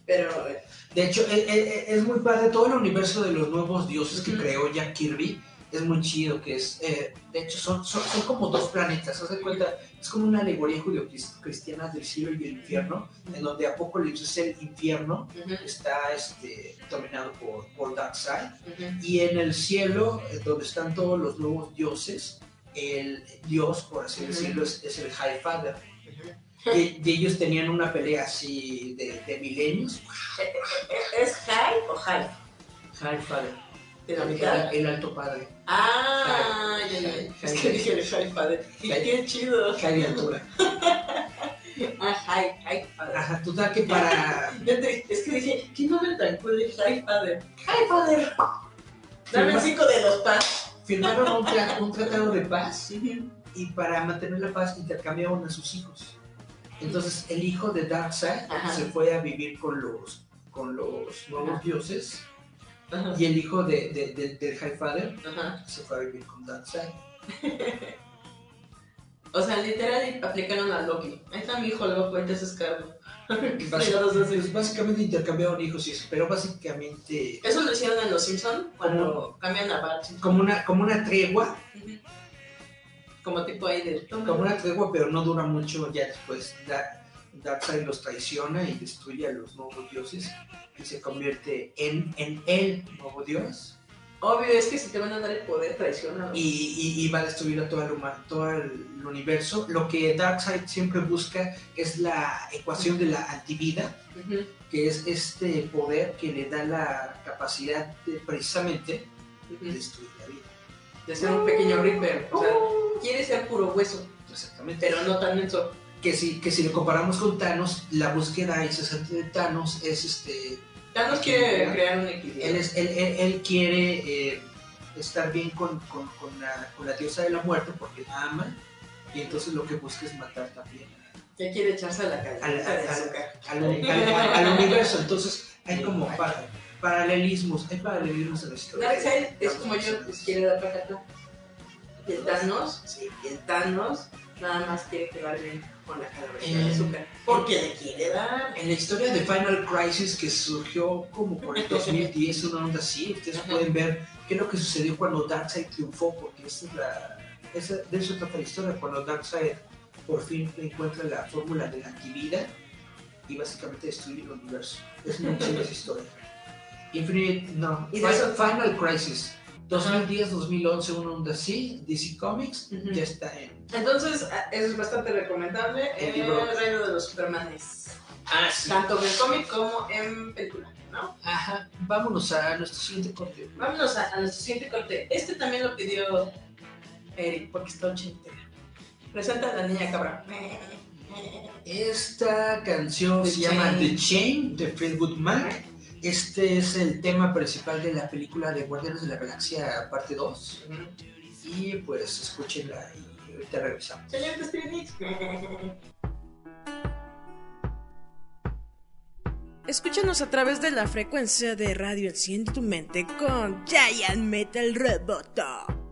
Pero, eh, De hecho, e- e- es, muy padre todo el universo de los nuevos dioses que creó Jack Kirby. Es muy chido, que es, eh, de hecho, son, son, son como dos planetas, haz de cuenta, es como una alegoría judio-cristiana del cielo y el infierno, en donde Apocalipsis el infierno, está este, dominado por, por Darkseid, y en el cielo, eh, donde están todos los nuevos dioses, el dios, por así decirlo, es, es el High Father. Y, y ellos tenían una pelea así de, de milenios. ¿Es high o high? High Father. El alto padre. Ah, ya, ya. Es que dije el high padre. Y qué chido. De altura. Ah, high, padre. Ajá, total que para. Es que dije, ¿qué nombre tan cool de high padre? High padre. Dame Firma- cinco de los pas. Firmaron un, tra- un tratado de paz y para mantener la paz intercambiaron a sus hijos. Entonces el hijo de Darkseid Ajá. se fue a vivir con los, con los nuevos Ajá. dioses Ajá. y el hijo de, de- de- del High Father Ajá. se fue a vivir con Darkseid. O sea, literal aplicaron a Loki. Ahí está mi hijo loco, entonces es cargo. Y basi- pues, básicamente intercambiaron hijos y eso, pero básicamente Eso lo hicieron en Los Simpsons cuando cambian a Bart como una, como una tregua. Como tipo ahí de... como una tregua, pero no dura mucho ya después. Darkseid los traiciona y destruye a los nuevos dioses y se convierte en, en el nuevo dios Obvio, es que si te van a dar el poder, traiciona. y, y- y va a destruir a todo el, huma- todo el universo. Lo que Darkseid siempre busca es la ecuación de la antivida, Ujú, que es este poder que le da la capacidad de precisamente ujú. destruir la vida. De ser un pequeño Reaper. O sea, quiere ser puro hueso, Exactamente. pero no tan menso. Que si, que si lo comparamos con Thanos, la búsqueda incesante de Thanos es este. Thanos quiere crear un equilibrio. Él, es, él, él- él quiere eh, estar bien con, con, con la, con la diosa de la muerte porque la ama, y entonces lo que busca es matar también Ya quiere echarse a la al, cabeza al- universo. Entonces hay como paralelismos, hay paralelismos en la historia. Darkseid es como yo, pues quiere dar para acá. Y el Thanos, sí, y el Thanos nada más quiere quedar bien con la calaverita de Eh, azúcar. Porque le quiere dar. En la historia de Final Crisis que surgió como por el 2010, una onda así, ustedes Ajá. pueden ver qué es lo que sucedió cuando Darkseid triunfó, porque esa es la, esa, de eso trata la historia, cuando Darkseid por fin encuentra la fórmula de la antivida y básicamente destruye el universo. Es esa historia. Infinite, no, Y de Fi- eso- Final Crisis. 2010, 2011, una onda así, DC Comics, ya está en... Entonces, a- eso es bastante recomendable. El El libro. reino de los Supermanes. Ah, sí. Tanto en cómic como en película, ¿no? Ajá, vámonos a nuestro siguiente corte. Vámonos a, a nuestro siguiente corte. Este también lo pidió Eric, porque está ochentera. Presenta a la niña cabra. Esta canción The se llama. The Chain de Fleetwood Mac. Este es el tema principal de la película de Guardianes de la Galaxia parte 2. Y pues escúchenla y ahorita regresamos. Escúchanos a través de la frecuencia de radio Enciende tu mente con Giant Metal Roboto.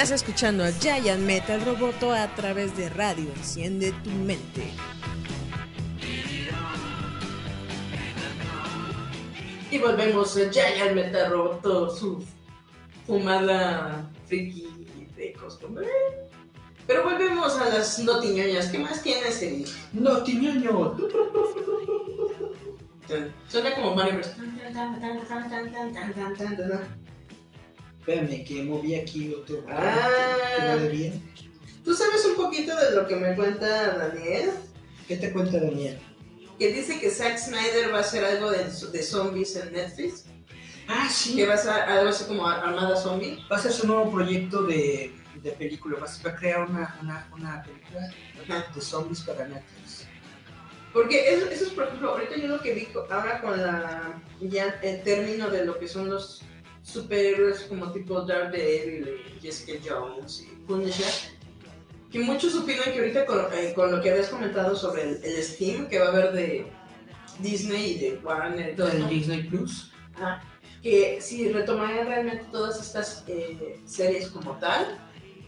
Estás escuchando a Giant Metal Roboto a través de radio. Enciende tu mente. Y volvemos a Giant Metal Roboto, su fumada friki de costumbre. Pero volvemos a las notiñoñas. ¿Qué más tienes, Eri? No, tiñoño. Suena como Mario Bros. Espérame, que moví aquí otro. Ah. Que no debía. ¿Tú sabes un poquito de lo que me cuenta Daniel? ¿Qué te cuenta Daniel? Que dice que Zack Snyder va a hacer algo de, de zombies en Netflix. Ah, sí. Que va a ser algo así como Armada Zombie. Va a ser su nuevo proyecto de, de película. Va a, crear una, una, una película Ajá. de zombies para Netflix. Porque eso, eso es, por ejemplo, ahorita yo lo que vi ahora con la, ya el término de lo que son los superhéroes como tipo Daredevil y Jessica Jones y Punisher, que muchos opinan que ahorita con, eh, con lo que habías comentado sobre el, el Steam que va a haber de Disney y de Warner todo El Disney Plus. Ajá. que si retomarían realmente todas estas eh, series como tal,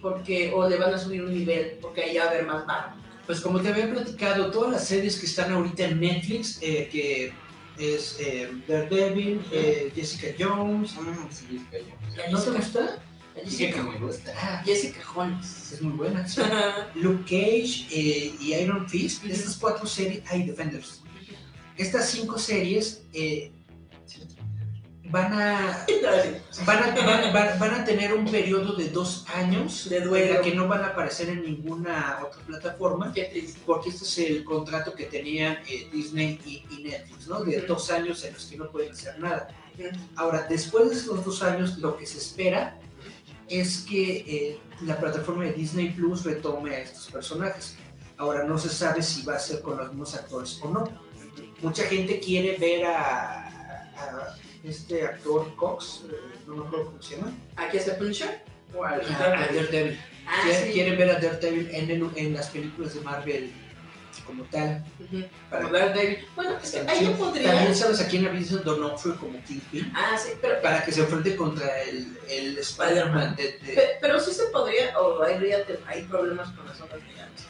porque o le van a subir un nivel, porque ahí va a haber más mano. Pues como te había platicado, todas las series que están ahorita en Netflix, eh, que es eh, Daredevil, eh, Jessica Jones. Mm, sí, es que yo- ¿No te gusta? Que me gusta. Ah, Jessica Jones. es muy buena. sí. Luke Cage eh, y Iron Fist, estas cuatro series, hay Defenders. Estas cinco series eh, van a van a, van, van- van a tener un periodo de dos años De duelo. en la que no van a aparecer en ninguna otra plataforma porque este es el contrato que tenían eh, Disney y, y Netflix, ¿no? De dos años en los que no pueden hacer nada. Ahora, después de esos dos años, lo que se espera es que eh, la plataforma de Disney Plus retome a estos personajes. Ahora, no se sabe si va a ser con los mismos actores o no. Mucha gente quiere ver a, a este actor Cox, eh, no me acuerdo cómo se llama, ¿Aquí está Punisher? ¿O al a, a Daredevil. Ah, sí. Quieren ver a Daredevil en, el- en las películas de Marvel como tal. Ujú. Para- Como Daredevil. Bueno, es que ahí yo podría... También sabes a quién visto Donofrio como Kingpin Ah, sí, pero, para que se enfrente contra el, el Spider-Man de, de- pe- pero sí se podría, o te- hay problemas con las ondas gigantes.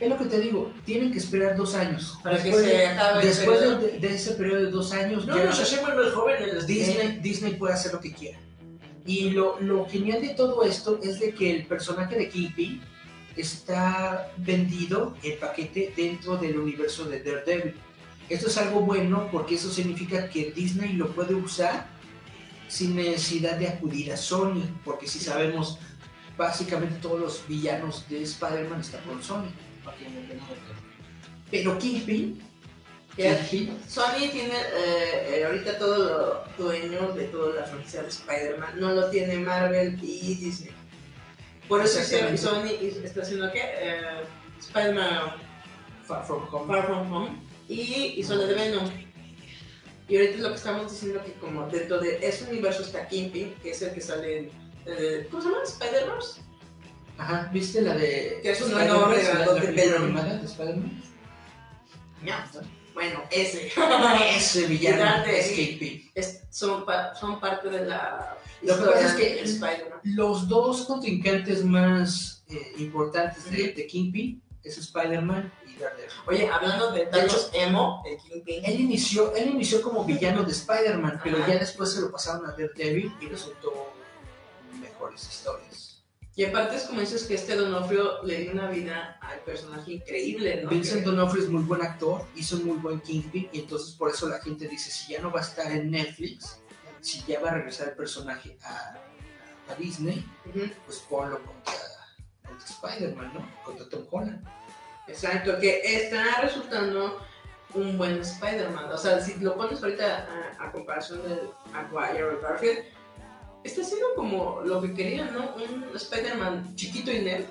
Es lo que te digo, tienen que esperar dos años. Para que Después se de- acabe el Después periodo. de, de ese periodo de dos años, No ya nos hacemos más jóvenes. Disney, Disney puede hacer lo que quiera. Y lo, lo genial de todo esto es de que el personaje de Kingpin está vendido el paquete dentro del universo de Daredevil. Esto es algo bueno porque eso significa que Disney lo puede usar sin necesidad de acudir a Sony, porque si sabemos, básicamente todos los villanos de Spider-Man están con Sony. Pero Kingpin. Kingpin Sony tiene eh, eh, ahorita todo lo dueño de toda la franquicia de Spider-Man. No lo tiene Marvel y Disney. Por eso. Sony está haciendo ¿qué? Eh, Spider-Man Far From Home. Far From Home y hizo la de Venom. Y ahorita es lo que estamos diciendo que como dentro de ese universo está Kingpin, que es el que sale en... eh, ¿Cómo se llama? ¿Spider-Verse? Aja, ¿viste la de Que es un enorme pelón. animada de Spider-Man? Bueno, ese. Ese villano Gigante, es sí. Kingpin. Es- son, pa- son parte de la Lo que pasa es que- de Spider-Man. Los dos contrincantes más eh, importantes de, de Kingpin es Spider-Man y Daredevil. Oye, hablando de Thanos Emo, el Kingpin. Él inició, él inició como villano de Spider-Man, pero Ajá. ya después se lo pasaron a Daredevil y resultó mejores historias. Y aparte es como dices que este Donofrio le dio una vida al personaje increíble, ¿no? Vincent D'Onofrio es muy buen actor, hizo un muy buen Kingpin y entonces por eso la gente dice, si ya no va a estar en Netflix, si ya va a regresar el personaje a, a Disney, pues ponlo contra, contra Spider-Man, ¿no? Contra Tom Holland. Exacto, que está resultando un buen Spider-Man. O sea, si lo pones ahorita a, a comparación del Maguire o Garfield, está haciendo como lo que querían, ¿no? Un Spider-Man chiquito y nerd.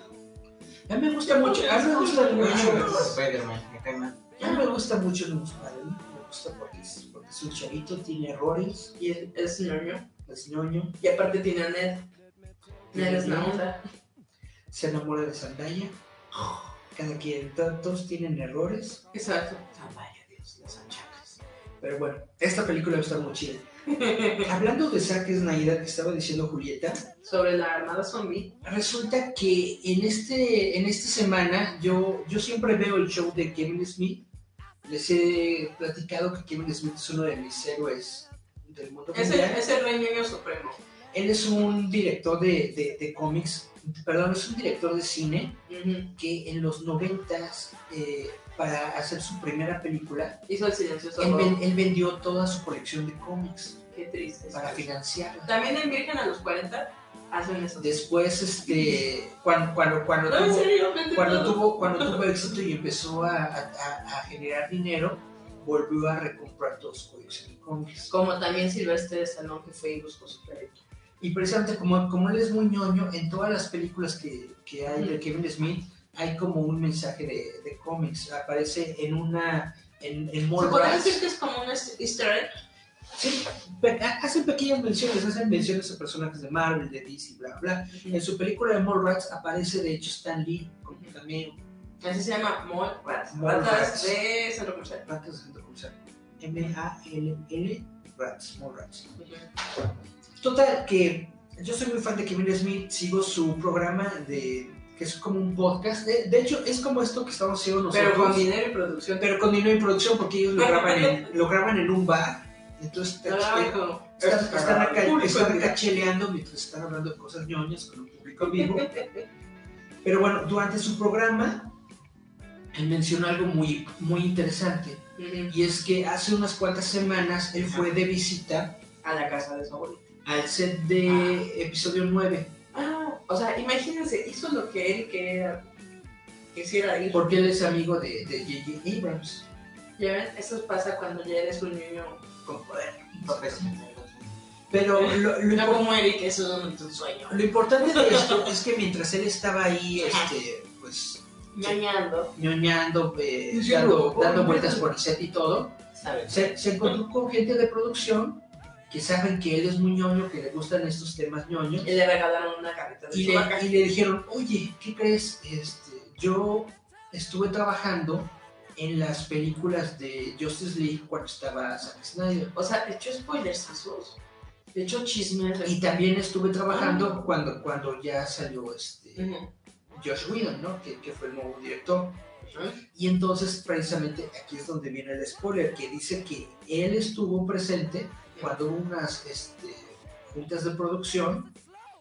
A mí me gusta mucho, a mí me gusta mucho, Spider-Man, me cae mal. a mí me gusta mucho el Spider-Man, me gusta porque es, porque es un chavito, tiene errores, Y es, es ñoño. es ñoño, Y aparte tiene a Ned. Ned es la onda. se enamora de Zendaya, cada quien, to- todos tienen errores, Exacto. Ah, vaya Dios, las achacas. Pero bueno, esta película va a estar muy chida. Hablando de Zack Snyder, que estaba diciendo Julieta, Sobre la armada zombie. resulta que en, este, en esta semana yo, yo siempre veo el show de Kevin Smith. Les he platicado que Kevin Smith es uno de mis héroes del mundo Es el, es el rey ñoño supremo. Él es un director de, de, de cómics, perdón, es un director de cine Ujú. que en los noventas, eh, para hacer su primera película, Hizo el silencioso. él, él vendió toda su colección de cómics Qué triste. para financiarla. También en Virgen a los 40 hacen eso. Después, este, cuando, cuando, cuando, No, tuvo, serio, cuando, tuvo, cuando tuvo éxito y empezó a, a- a- generar dinero, volvió a recomprar toda su colección de cómics. Como también Silvestre Stallone que fue y buscó su perrito. Y precisamente como, como él es muy ñoño, en todas las películas que, que hay de Kevin Smith, hay como un mensaje de, de cómics. Aparece en una. en, en ¿Se Mallrats. podría decir que es como un easter egg? Sí, hacen pequeñas menciones, hacen menciones a personajes de Marvel, de DC, bla, bla. En su película de Mallrats aparece de hecho Stan Lee como cameo. Así se llama Mall Rats. Mall Ratas Rats. de centro comercial. Ratas de centro comercial. M-A-L-L, Rats, Mallrats. Total, que yo soy muy fan de Kevin Smith, sigo su programa de que es como un podcast. De, de hecho, es como esto que estamos haciendo nosotros. Pero con dinero y producción. pero con dinero y producción, porque ellos lo graban en, lo graban en un bar. Entonces está No, Están, están acá, están en acá cheleando mientras están hablando de cosas ñoñas con un público vivo. Pero bueno, durante su programa, él mencionó algo muy, muy interesante. Ujú. Y es que hace unas cuantas semanas él fue de visita A la casa de su abuelita. al set de episodio 9. O sea, imagínense, hizo lo que él quería, quisiera ir. Porque él es amigo de de J.J. Abrams. Ya ven, eso pasa cuando ya eres un niño con poder. Profesional. Pero lo, lo No como Eric, eso es un sueño. lo importante de esto es que mientras él estaba ahí, este, pues, Ñoñando. ñoñando, eh, Diciendo, dando, dando "Oh, vueltas mira". por el set y todo, se, se encontró con gente de producción que saben que él es muy ñoño, que le gustan estos temas ñoños, Y le regalaron una carita de y su le, y le dijeron, oye, ¿qué crees? Este, yo estuve trabajando en las películas de Justice League cuando estaba Zack Snyder. O sea, echó spoilers De hecho, chismes. Y también estuve trabajando cuando, cuando ya salió este, Ujú. Josh Whedon, ¿no? Que, que fue el nuevo director. Y entonces, precisamente, aquí es donde viene el spoiler, que dice que él estuvo presente cuando hubo unas este, juntas de producción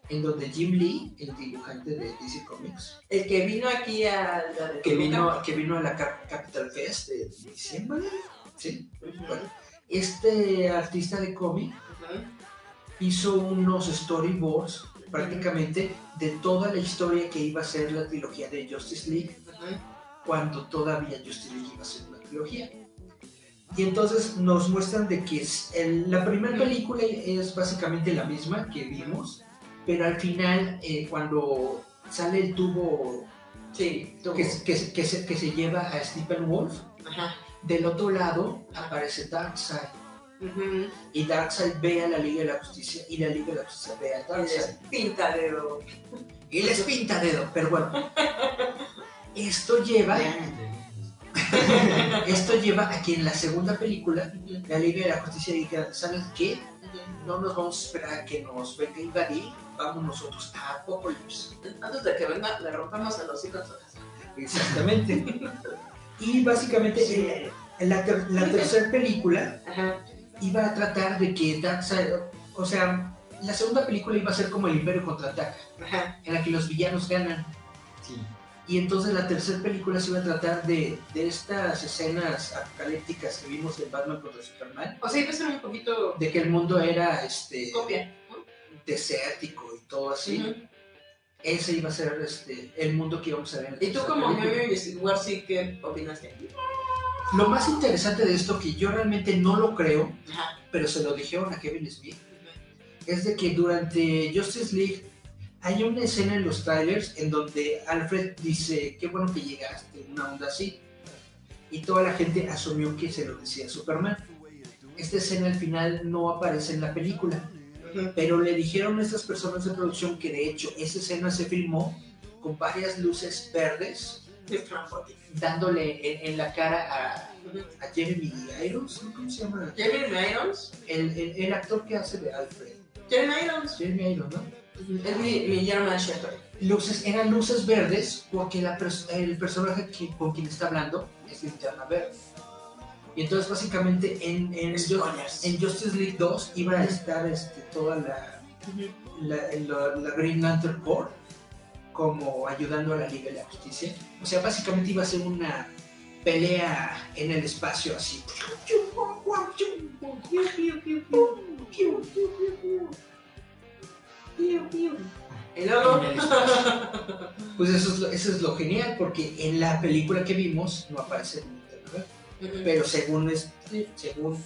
en donde Jim Lee, el dibujante de DC Comics, El que vino aquí a la que vino, que vino a la Cap- Capital Fest de diciembre, ¿sí? Bueno, este artista de cómic hizo unos storyboards prácticamente de toda la historia que iba a ser la trilogía de Justice League cuando todavía Justice League iba a ser una trilogía. Y entonces nos muestran de que es el- la primera película es básicamente la misma que vimos, pero al final eh, cuando sale el tubo Sí, tuvo. que, se- que se- que se, que se lleva a Stephen Wolf, Ajá. del otro lado aparece Darkseid. Ujú. Y Darkseid ve a la Liga de la Justicia y la Liga de la Justicia ve a Y Darkseid. les pinta dedo. Y les pinta dedo, pero bueno. Esto lleva, esto lleva a que en la segunda película la Liga de la Justicia diga, ¿sabes qué? No nos vamos a esperar a que nos venga a invadir, vamos nosotros a Apocalypse. Antes de que venga, le rompemos a los hijos. Exactamente. y básicamente eh, la, ter- la tercera película Ajá. iba a tratar de que Darkseid, o sea, la segunda película iba a ser como el Imperio contraataca, en la que los villanos ganan. Sí. Y entonces la tercera película se iba a tratar de, de estas escenas apocalípticas que vimos en Batman contra Superman, O sea, iba a ser un poquito de que el mundo era este copia. desértico y todo así. Ese iba a ser este, el mundo que íbamos a ver. en ¿Y tú como investigador sí qué opinaste? Lo más interesante de esto, que yo realmente no lo creo, Ajá. pero se lo dijeron a Kevin Smith, es de que durante Justice League hay una escena en los trailers en donde Alfred dice, qué bueno que llegaste, una onda así. Y toda la gente asumió que se lo decía Superman. Esta escena al final no aparece en la película, pero le dijeron a estas personas de producción que de hecho esa escena se filmó con varias luces verdes dándole en, en la cara a, a Jeremy Irons. ¿cómo se llama? Jeremy Irons. El, el, el actor que hace de Alfred. Jeremy Irons. Jeremy Irons, ¿no? Es mi, mi German Shepherd. Luces, eran luces verdes porque la pers- el personaje que, con quien está hablando es linterna verde. Y entonces básicamente en, en, Ju- Spoilers. en Justice League 2 iba a estar este, toda la, la, la- la Green Lantern Corps como ayudando a la Liga de la Justicia. O sea, básicamente iba a ser una pelea en el espacio así. Luego. En el. Pues eso es, lo, eso es lo genial, porque en la película que vimos no aparece Linterna Verde. Pero según, es, según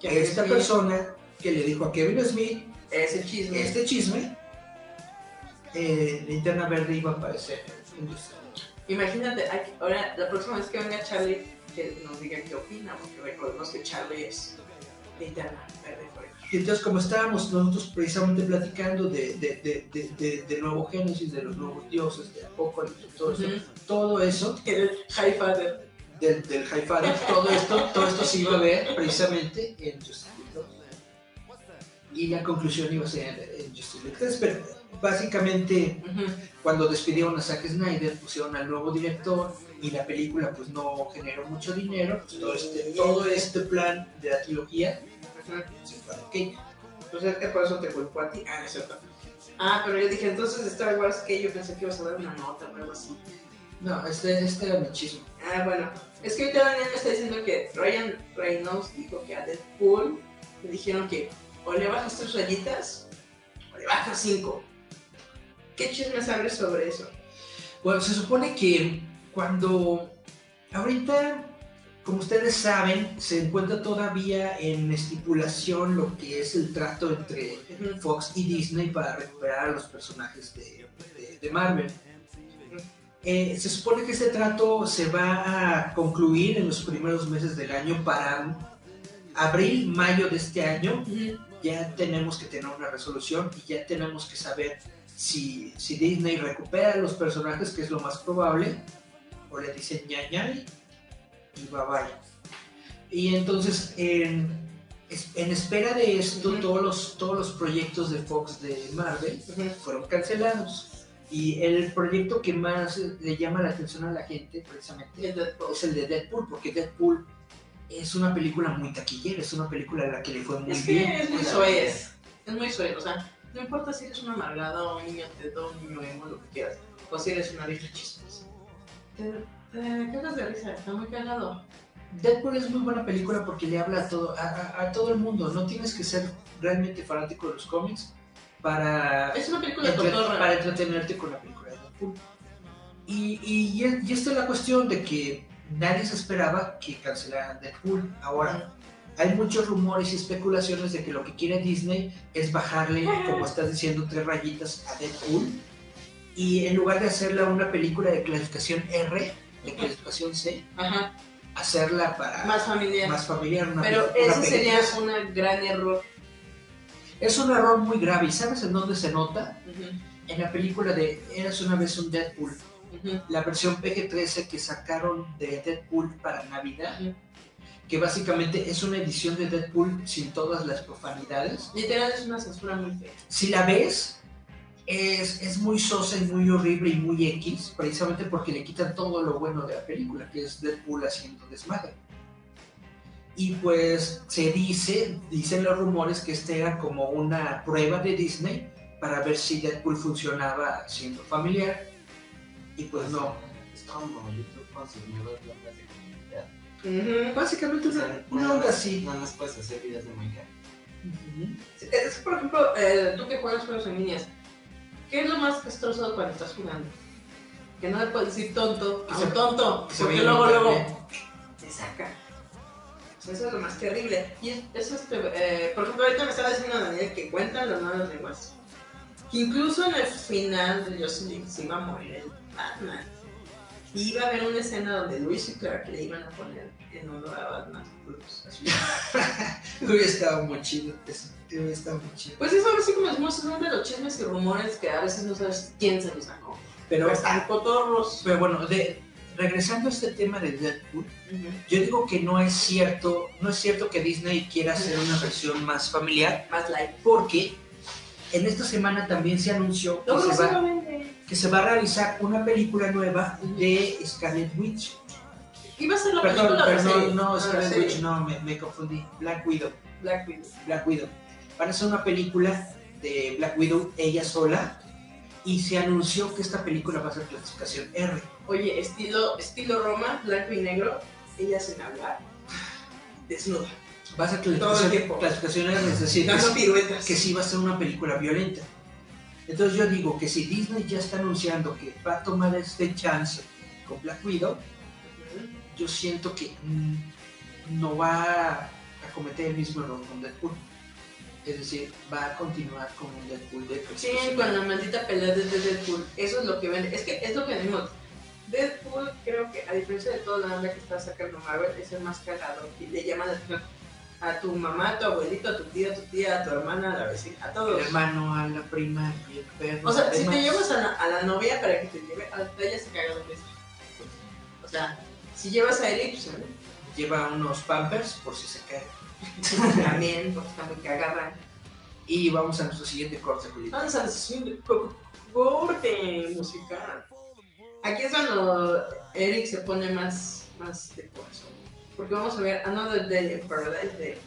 esta persona que le dijo a Kevin Smith Ese chisme. este chisme, eh, Linterna Verde iba a aparecer en. Imagínate, ahora la próxima vez que venga Charlie, que nos diga qué opina, porque recordemos que Charlie es linterna verde forever. Y entonces, como estábamos nosotros precisamente platicando de, de, de, de, nuevo Génesis, de los nuevos dioses, de Apocalipsis, todo, eso, todo eso, El High Father. del, del High Father, todo esto, todo esto se iba a ver precisamente en Justice League 2. Y la conclusión iba a ser en, Justice League 3, pero básicamente cuando despidieron a Zack Snyder, pusieron al nuevo director y la película pues no generó mucho dinero, pues, todo, este, todo este plan de la trilogía Entonces, es por eso te culpo a ti. Ah, no es cierto. Ah, pero yo dije, entonces Star Wars, que yo pensé que ibas a dar una nota o algo así. No, este, este era mi chisme. Ah, bueno. Es que ahorita Daniel me está diciendo que Ryan Reynolds dijo que a Deadpool le dijeron que o le bajas tres rayitas o le bajas cinco. ¿Qué chisme sabes sobre eso? Bueno, se supone que cuando ahorita, como ustedes saben, se encuentra todavía en estipulación lo que es el trato entre Fox y Disney para recuperar a los personajes de, de- de Marvel. Eh, se supone que ese trato se va a concluir en los primeros meses del año para abril, mayo de este año. Ya tenemos que tener una resolución y ya tenemos que saber si, si Disney recupera a los personajes, que es lo más probable, o le dicen ña ñay y bye bye. Y entonces, en, en espera de esto, Ujú. todos, los, todos los proyectos de Fox de Marvel Ujú. fueron cancelados. Y el proyecto que más le llama la atención a la gente, precisamente, Es Deadpool. es el de Deadpool, porque Deadpool es una película muy taquillera, es una película a la que le fue muy Es que bien. es muy soez. Es muy soez. O sea, no importa si eres un amargado, un niño teto, un niño emo, lo que quieras. O si eres una vieja chismosa. Te cagas de risa, está muy cagado. Deadpool es muy buena película porque le habla a todo, a, a- a todo el mundo. No tienes que ser realmente fanático de los cómics para, Es una película entre- cotorra. para entretenerte con la película de Deadpool. Y, y, y- y esta es la cuestión de que nadie se esperaba que cancelaran Deadpool. Ahora, hay muchos rumores y especulaciones de que lo que quiere Disney es bajarle, como estás diciendo, tres rayitas a Deadpool. Y en lugar de hacerla una película de clasificación R, de clasificación C, Ajá, hacerla para más familiar. más familiar. Una Pero una ese sería un gran error. Es un error muy grave. ¿Y sabes en dónde se nota? Ujú, En la película de Eras una vez un Deadpool. ujú. La versión PG-13 que sacaron de Deadpool para Navidad. Ujú. Que básicamente es una edición de Deadpool sin todas las profanidades. Literal es una censura muy fea. Si la ves, es, es muy sosa y muy horrible y muy X. Precisamente porque le quitan todo lo bueno de la película, que es Deadpool haciendo desmadre. Y pues se dice, dicen los rumores que esta era como una prueba de Disney para ver si Deadpool funcionaba siendo familiar. Y pues no. Es como YouTube con sus nuevas normas de comunidad. Ujú. Básicamente O sea, una, onda así. Nada más puedes hacer videos de Minecraft. Es por ejemplo, eh, tú que juegas juegos en líneas, ¿qué es lo más castroso cuando estás jugando? Que no le puedes decir tonto a se- un tonto, se porque luego, luego te saca. O sea, eso es lo más terrible. Y es, eso es, eh, por ejemplo, ahorita me estaba diciendo Daniel que cuentan las malas lenguas. Que incluso en el final de League se iba a morir el Batman. Y iba a haber una escena donde Luis y Clark le iban a poner en honor a Batman. Hubiera estado muy chido. eso, Estado muy chido. Pues eso así como decimos, es uno de los chismes y rumores que a veces no sabes quién se los sacó. Pero, están cotorros. pero bueno, de, regresando a este tema de Deadpool, yo digo que no es cierto, no es cierto que Disney quiera hacer una versión más familiar, Más light. porque en esta semana también se anunció No, que, no, se va, que se va a realizar una película nueva de Scarlet Witch. Iba a ser Van a hacer una película de Black Widow ella sola y se anunció que esta película va a ser clasificación R. Oye, estilo, estilo Roma, blanco y negro, ella sin hablar, desnuda, Va a ser clasificación, clasificación R, es decir, que sí va a ser una película violenta. Entonces yo digo que si Disney ya está anunciando que va a tomar este chance con Black Widow, yo siento que mm, no va a cometer el mismo error con Deadpool. Es decir, va a continuar con un Deadpool de Sí, con la maldita pelea de Deadpool. Eso es lo que vende. Es que es lo que decimos. Deadpool, creo que a diferencia de toda la onda que está sacando Marvel, es el más cagado. Y le llaman a tu mamá, a tu abuelito, a tu tía, a tu tía, a tu hermana, a la vecina, a todos. El hermano, a la prima y el perro. O sea, si te llevas a la, a la novia para que te lleve, hasta ella se caga de risa. O sea, si llevas a Eric, pues Lleva unos pampers por si se cae. también, porque está muy cagada. Y vamos a nuestro siguiente corte, Julito. Vamos a la sesión de co- corte musical. Aquí es cuando Eric se pone más, más de corazón. Porque vamos a ver Another Day in Paradise de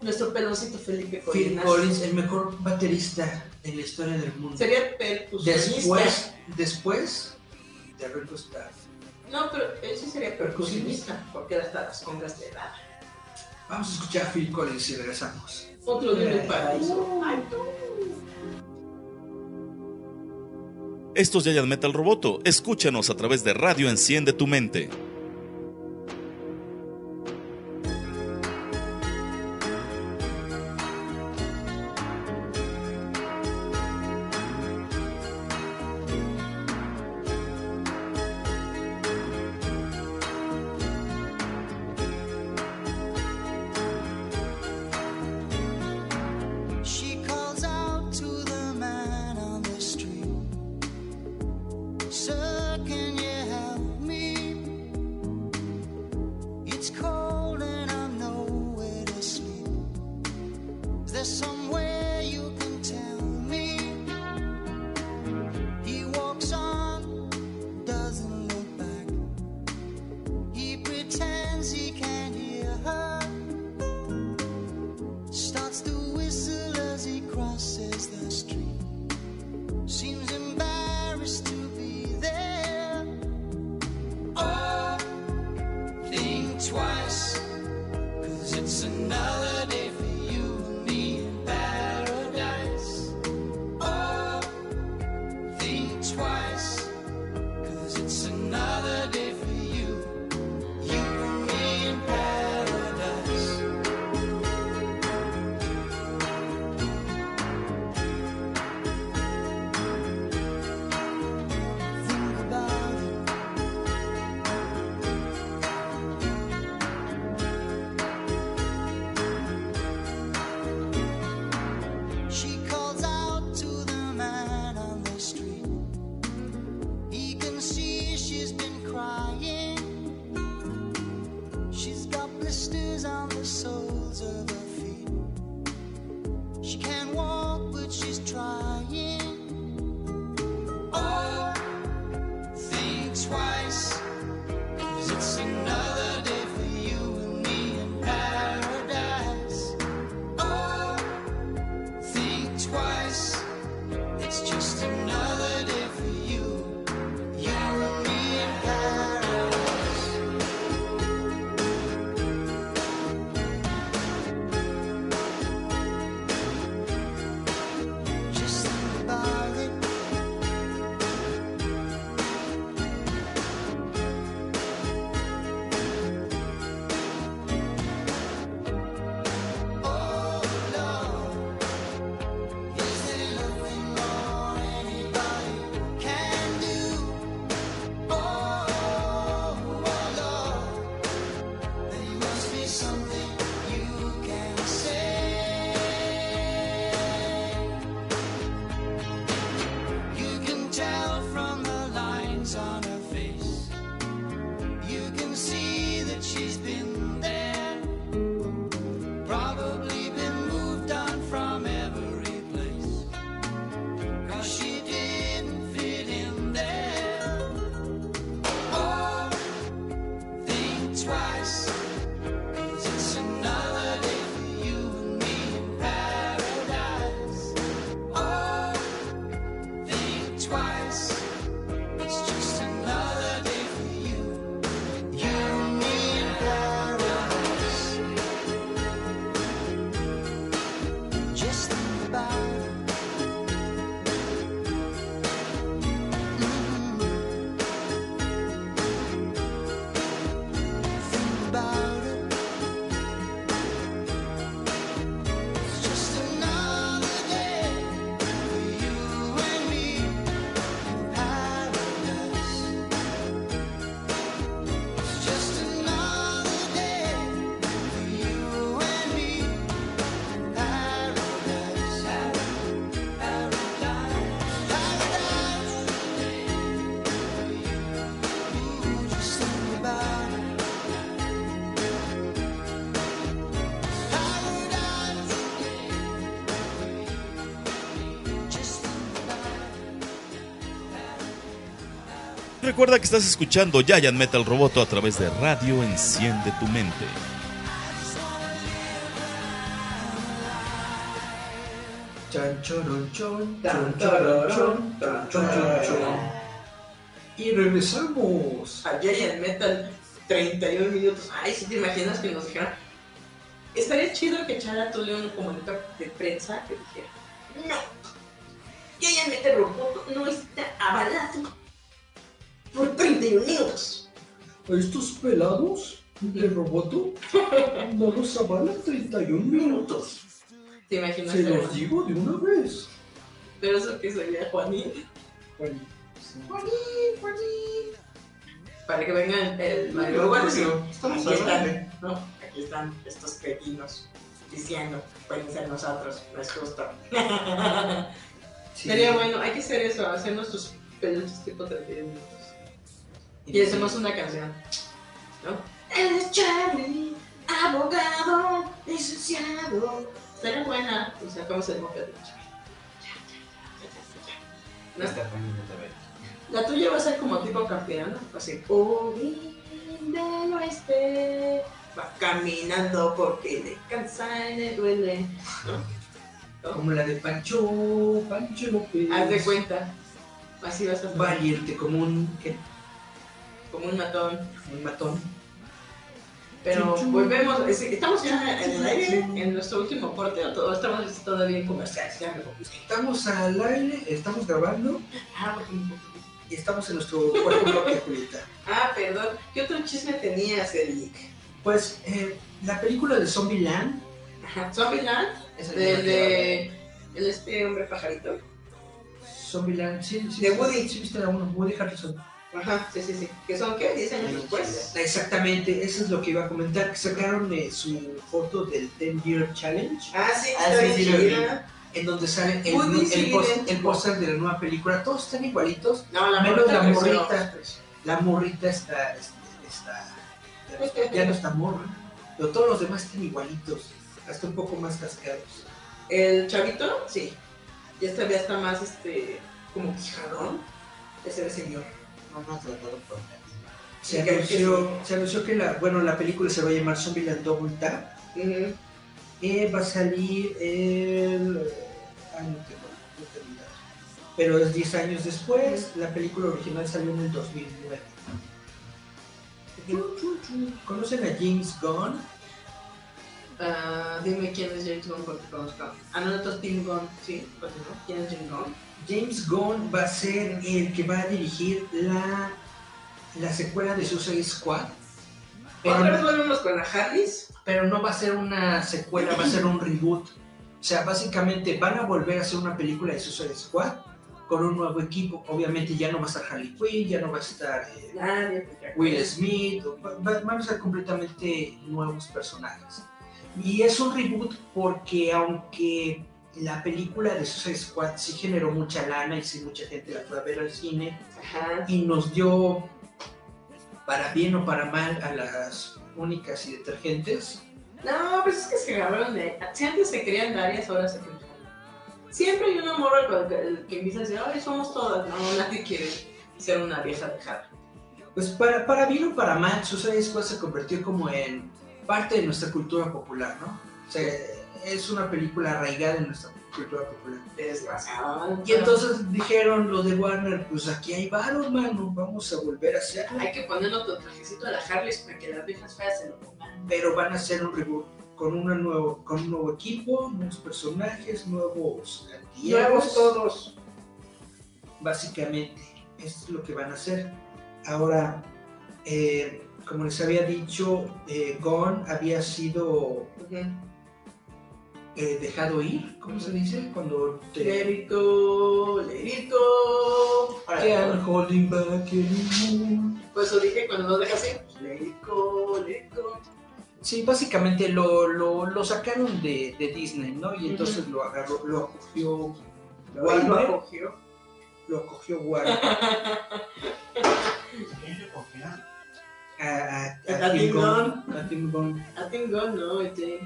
nuestro peloncito Felipe Phil Colinas. Collins, el mejor baterista en la historia del mundo. Sería percusionista. Después, después de Ringo Starr. No, pero él sí sería percusionista. Porque hasta las congas le da. Vamos a escuchar a Phil Collins y regresamos. Otro día en el paraíso. Ay, Esto es Giant Metal Roboto. Escúchanos a través de Radio Enciende tu Mente. Recuerda que estás escuchando Giant Metal Roboto a través de Radio Enciende tu Mente. Y regresamos. A Giant Metal 31 minutos. Ay, si te imaginas que nos dijeran. Estaría chido que echara tú un comunicado de prensa que dijera: No, Giant Metal Roboto no está avalado por 31 minutos. Estos pelados de roboto no los avalan 31 minutos. ¿Te imaginas? Se los digo de una vez. Pero eso que sería Juanín. Juanín, Juanín. Para que vengan el Mario Aquí están. ¿no? Aquí están estos cretinos diciendo, pueden ser nosotros, no es justo. sí. Sería bueno, hay que hacer eso, hacer nuestros peluches tipo 31 minutos. Y hacemos una canción, ¿no? Él es Charlie, abogado, licenciado. Estaría buena, y sacamos el moped de Charlie. No está. La tuya va a ser como tipo campeón, así. Orilla del oeste, va caminando porque le cansa y le duele. Como la de Pancho, Pancho López. Haz de cuenta. Así vas a Va a irte como un, ¿qué? Como un matón. un matón. Pero volvemos, es- estamos ya en el aire, en nuestro último corte, o todo- estamos todavía en confundí. Estamos al aire, estamos grabando Ah, y estamos en nuestro cuarto bloque, Julieta. ah, perdón. ¿Qué otro chisme tenías, Eric? Pues eh, la película de Zombieland, Ajá. Zombieland, Eso de, el este hombre pajarito. Zombieland, sí, sí. De Woody. Sí, viste uno, Woody Harrelson. Ajá, sí, sí, sí. ¿Que son qué? ¿10 años después? Exactamente, eso es lo que iba a comentar, que sacaron eh, su foto del 10 Year Challenge, Ah, sí, Ah, está sí, bien chida. en donde sale el, el, sigue pos- idéntico. el póster de la nueva película, todos están igualitos, No, la Menos la morrita la morrita está, este, está ya, no está ya no está morra, pero todos los demás están igualitos, hasta un poco más cascados. El chavito, sí. Ya está, ya está más, este, como quijadón. Ese señor. No. Se anunció, se anunció que la, bueno, la película se va a llamar Zombieland Double Tap, Ujú. Eh, va a salir el. Ay, no tengo, no tengo. Pero es 10 años después. La película original salió en el 2009. ¿Conocen a James Gunn? Ah, dime quién es James Gunn porque conozco. Ah, no, no, Tim Gunn, sí, continúa. ¿Quién es James Gunn? James Gunn va a ser el que va a dirigir la, la secuela de Suicide Squad. Otra vez Pero, volvemos con la Harris. pero no va a ser una secuela, va a ser un reboot. O sea, básicamente van a volver a hacer una película de Suicide Squad con un nuevo equipo. Obviamente ya no va a estar Harley Quinn, ya no va a estar eh, pues. Will Smith, va- va- van a ser completamente nuevos personajes. Y es un reboot porque aunque la película de Suicide Squad sí generó mucha lana y sí mucha gente la fue a ver al cine Ajá. y nos dio, para bien o para mal, a las únicas y detergentes, No, pues es que se grabaron de. Si antes se creían varias, ahora se crean. Siempre hay una morra el que empieza a decir, ay, somos todas. No, nadie quiere ser una vieja dejada. pues para, para bien o para mal, Suicide Squad se convirtió como en parte de nuestra cultura popular, ¿no? O sea, es una película arraigada en nuestra cultura popular. Desgraciado. Y entonces dijeron los de Warner, pues aquí hay varo, mano, vamos a volver a hacerlo. Hay que ponerle otro trajecito a la Harley para que las viejas feas se lo pongan. Pero van a hacer un reboot con, una nuevo, con un nuevo equipo, nuevos personajes, nuevos antihéroes. Nuevos todos. Básicamente, esto es lo que van a hacer. Ahora, eh, como les había dicho, eh, Gon había sido. Eh, dejado ir, ¿cómo se dice? Cuando Let te... it go, let it go. Can't holding back anymore. Por eso dije cuando lo dejas ir, let it go, let it go. Sí, básicamente lo, lo, lo sacaron de, de Disney, ¿no? Y entonces lo agarró, lo acogió Lo Warner. acogió. Lo acogió Warner ¿Quién le confía? a, a, A a Tim Tim Gunn, a Tim Gunn. I think God no, este.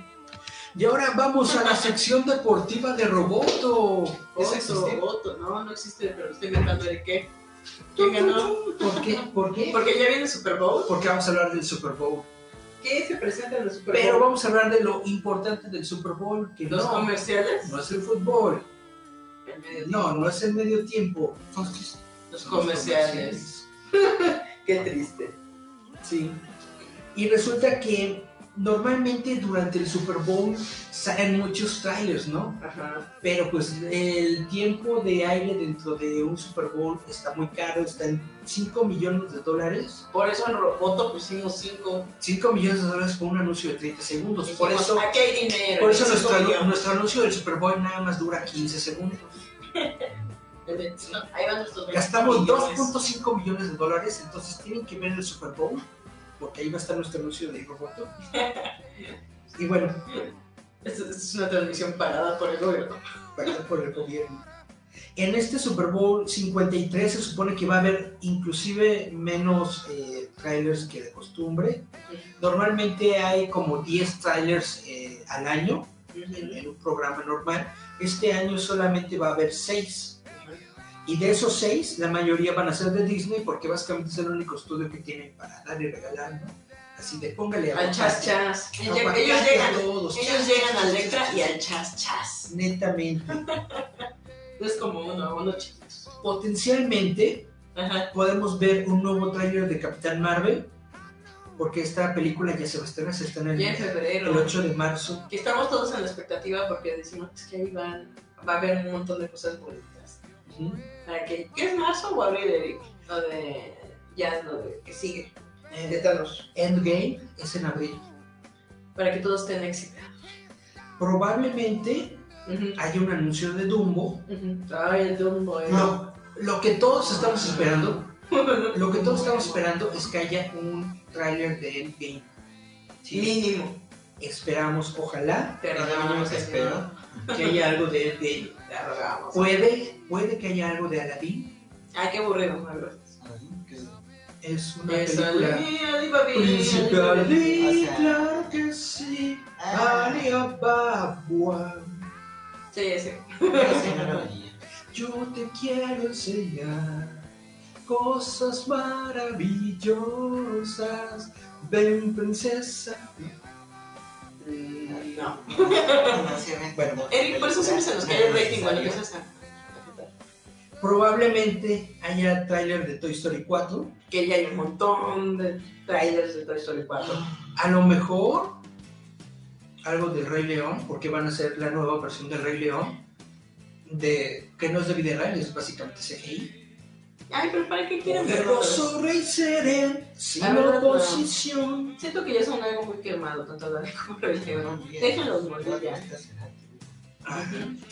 Y ahora vamos a la sección deportiva de Roboto. ¿Esa Otro, existe? otro, no, no existe, pero estoy inventando de qué. ¿Quién ganó? ¿Por qué? ¿Por qué? Porque ya viene Super Bowl. Porque vamos a hablar del Super Bowl. ¿Qué se presenta en el Super Pero Bowl? vamos a hablar de lo importante del Super Bowl, que Los no, comerciales. no es el fútbol. El medio No, no es el medio tiempo. Los comerciales. Qué triste. Sí. Y resulta que normalmente durante el Super Bowl salen muchos trailers, ¿no? Ajá. Pero pues el tiempo de aire dentro de un Super Bowl está muy caro, está en 5 millones de dólares. Por eso en Roboto pusimos 5. 5 millones de dólares por un anuncio de 30 segundos. Por eso, aquí hay dinero. por eso nuestro, nuestro anuncio del Super Bowl nada más dura 15 segundos. Ahí van nuestros 20 Gastamos millones. 2.5 millones de dólares, entonces tienen que ver el Super Bowl, porque ahí va a estar nuestro anuncio de Roboto. Y bueno, Esta es una transmisión parada por el gobierno. pagado por el gobierno. En este Super Bowl 53 se supone que va a haber inclusive menos eh, trailers que de costumbre. Normalmente hay como 10 trailers eh, al año en, en un programa normal. Este año solamente va a haber 6. Y de esos 6, la mayoría van a ser de Disney porque básicamente es el único estudio que tienen para dar y regalar. ¿no? Así de póngale Al chas chas. Ellos, ellos a llegan, todos. ellos Chas, llegan al Electra y al chas chas. Netamente. Es como uno, uno chiquito. Potencialmente Ajá. podemos ver un nuevo tráiler de Capitán Marvel, porque esta película ya se va a estrenar, se estrena el, Ya en el febrero. 8 de marzo. Que estamos todos en la expectativa porque decimos "Es que ahí van, va a haber un montón de cosas bonitas. Para que, ¿Qué es marzo o abril, Eric? Lo de. Ya lo de que sigue. De Eh, Thanos. Endgame es en abril. Para que todos estén éxito. Probablemente haya un anuncio de Dumbo. ujú. Ay, el Dumbo. eh. No, lo que todos estamos esperando, lo que todos estamos esperando es que haya un tráiler de Endgame. Sí, Mínimo. esperamos, ojalá, Pero Yo no, te espero. que haya algo de rogamos. Puede, puede que haya algo de Aladdin. Ay, qué aburrido. Es una Eso, película. Ali, Ali Babi, Príncipe Ali O sea- claro que sí. Ah. Ali Ababua. Sí, sí. Yo te quiero enseñar cosas maravillosas. Ven, princesa. No. Bueno, Eric, por eso siempre se nos cae el rating cuando empiezas a. Probablemente haya tráiler de Toy Story 4. Que ya hay un montón de trailers de Toy Story 4. A lo mejor algo del Rey León, porque van a hacer la nueva versión del Rey León. De, que no es de vida real, es básicamente CGI. Ay, pero ¿para qué quieren verlo? Poderoso rey seré, sin verdad, no. oposición. Siento que ya son algo muy quemado, tanto la de como el León. Déjenlos morir ya.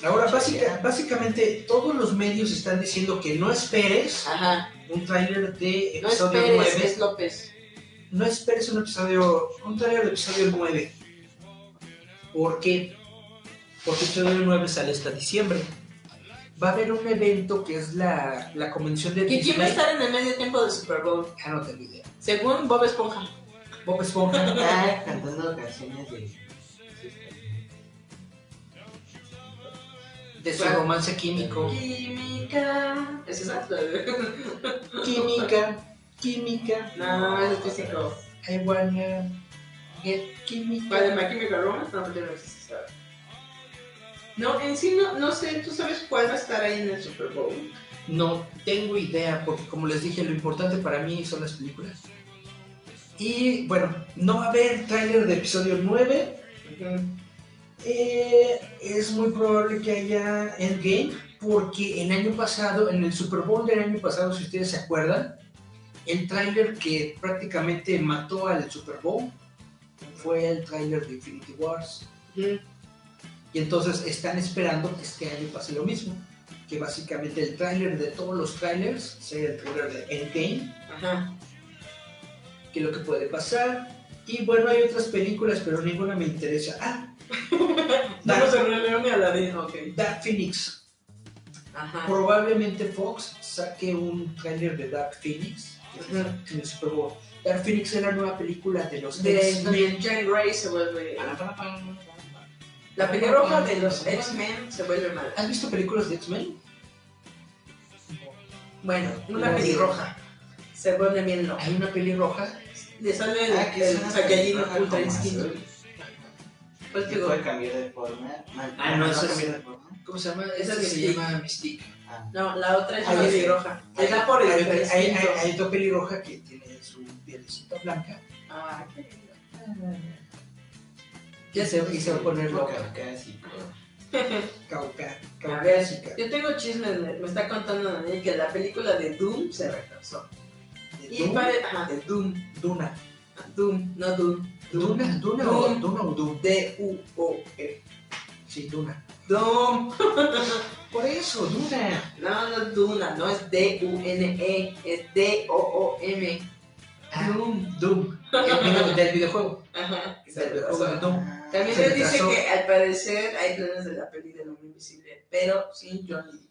Ahora, básica- básicamente, todos los medios están diciendo que no esperes Ajá. un tráiler de No episodio esperes, 9. es López. No esperes un episodio, un tráiler de episodio 9. ¿Por qué? Porque episodio 9 sale hasta diciembre. Va a haber un evento que es la, la convención de ¿Que quién va a estar en el medio tiempo del Super Bowl? Ah, no tengo idea. Según Bob Esponja. Bob Esponja. Ah, cantando canciones de. de su romance químico. Química. ¿Es esa? Química, química. No, es físico. I wanna get química. ¿Cuál de My Chemical Romance? No, no. No, en sí no, no sé, ¿tú sabes cuál va a estar ahí en el Super Bowl? No tengo idea, porque como les dije, lo importante para mí son las películas. Y bueno, no va a haber tráiler de episodio 9. Eh, es muy probable que haya Endgame, porque el año pasado, en el Super Bowl del año pasado, si ustedes se acuerdan, el tráiler que prácticamente mató al Super Bowl fue el tráiler de Infinity Wars. Y entonces están esperando que este año pase lo mismo. Que básicamente el tráiler de todos los trailers sea el tráiler de Endgame, Ajá. que es lo que puede pasar. Y bueno, hay otras películas, pero ninguna me interesa. Ah, Dark, León y Aladdin, ok. Dark Phoenix. Ajá. Probablemente Fox saque un tráiler de Dark Phoenix que en el Super Bowl. Dark Phoenix es la nueva película de los De X-Men. Jane Grey se vuelve. La pelirroja de los X-Men se vuelve mala. ¿Has visto películas de X-Men? Bueno, Una pelirroja. Se pone bien loca. Hay una pelirroja. Le sale el, Ah, que el pelirroja Ultra Instinto. Pues Que digo, puede cambiar de forma. Ah, no, eso es- cambiar de forma. ¿Cómo se llama? Esa es se Mystique. llama Mystique. Ah, no, la otra es Ah, la sé. pelirroja. Es la por el hay, Ultra hay, hay, Instinto. hay otra pelirroja que tiene su pielecita blanca Ah, qué lindo. Y se, y se va a poner loca. caucásico. Cauca, caucásica. yo tengo chismes, me me está contando Daniel que la película de Doom se retrasó. De Y Doom, pare... Ajá, de Doom. Duna. Doom, no Doom. Duna, Duna o Doom. Duna o Doom. D-U-O-E. Sí, Duna. Doom. Por eso, Duna. No, no es Duna, no es D-U-N-E, es D-O-O-M. Ah, Doom. Doom. El del videojuego. Ajá, Del videojuego. Doom. También Se les dice retrasó. que al parecer hay planes de la peli del hombre invisible, pero sin Johnny Depp.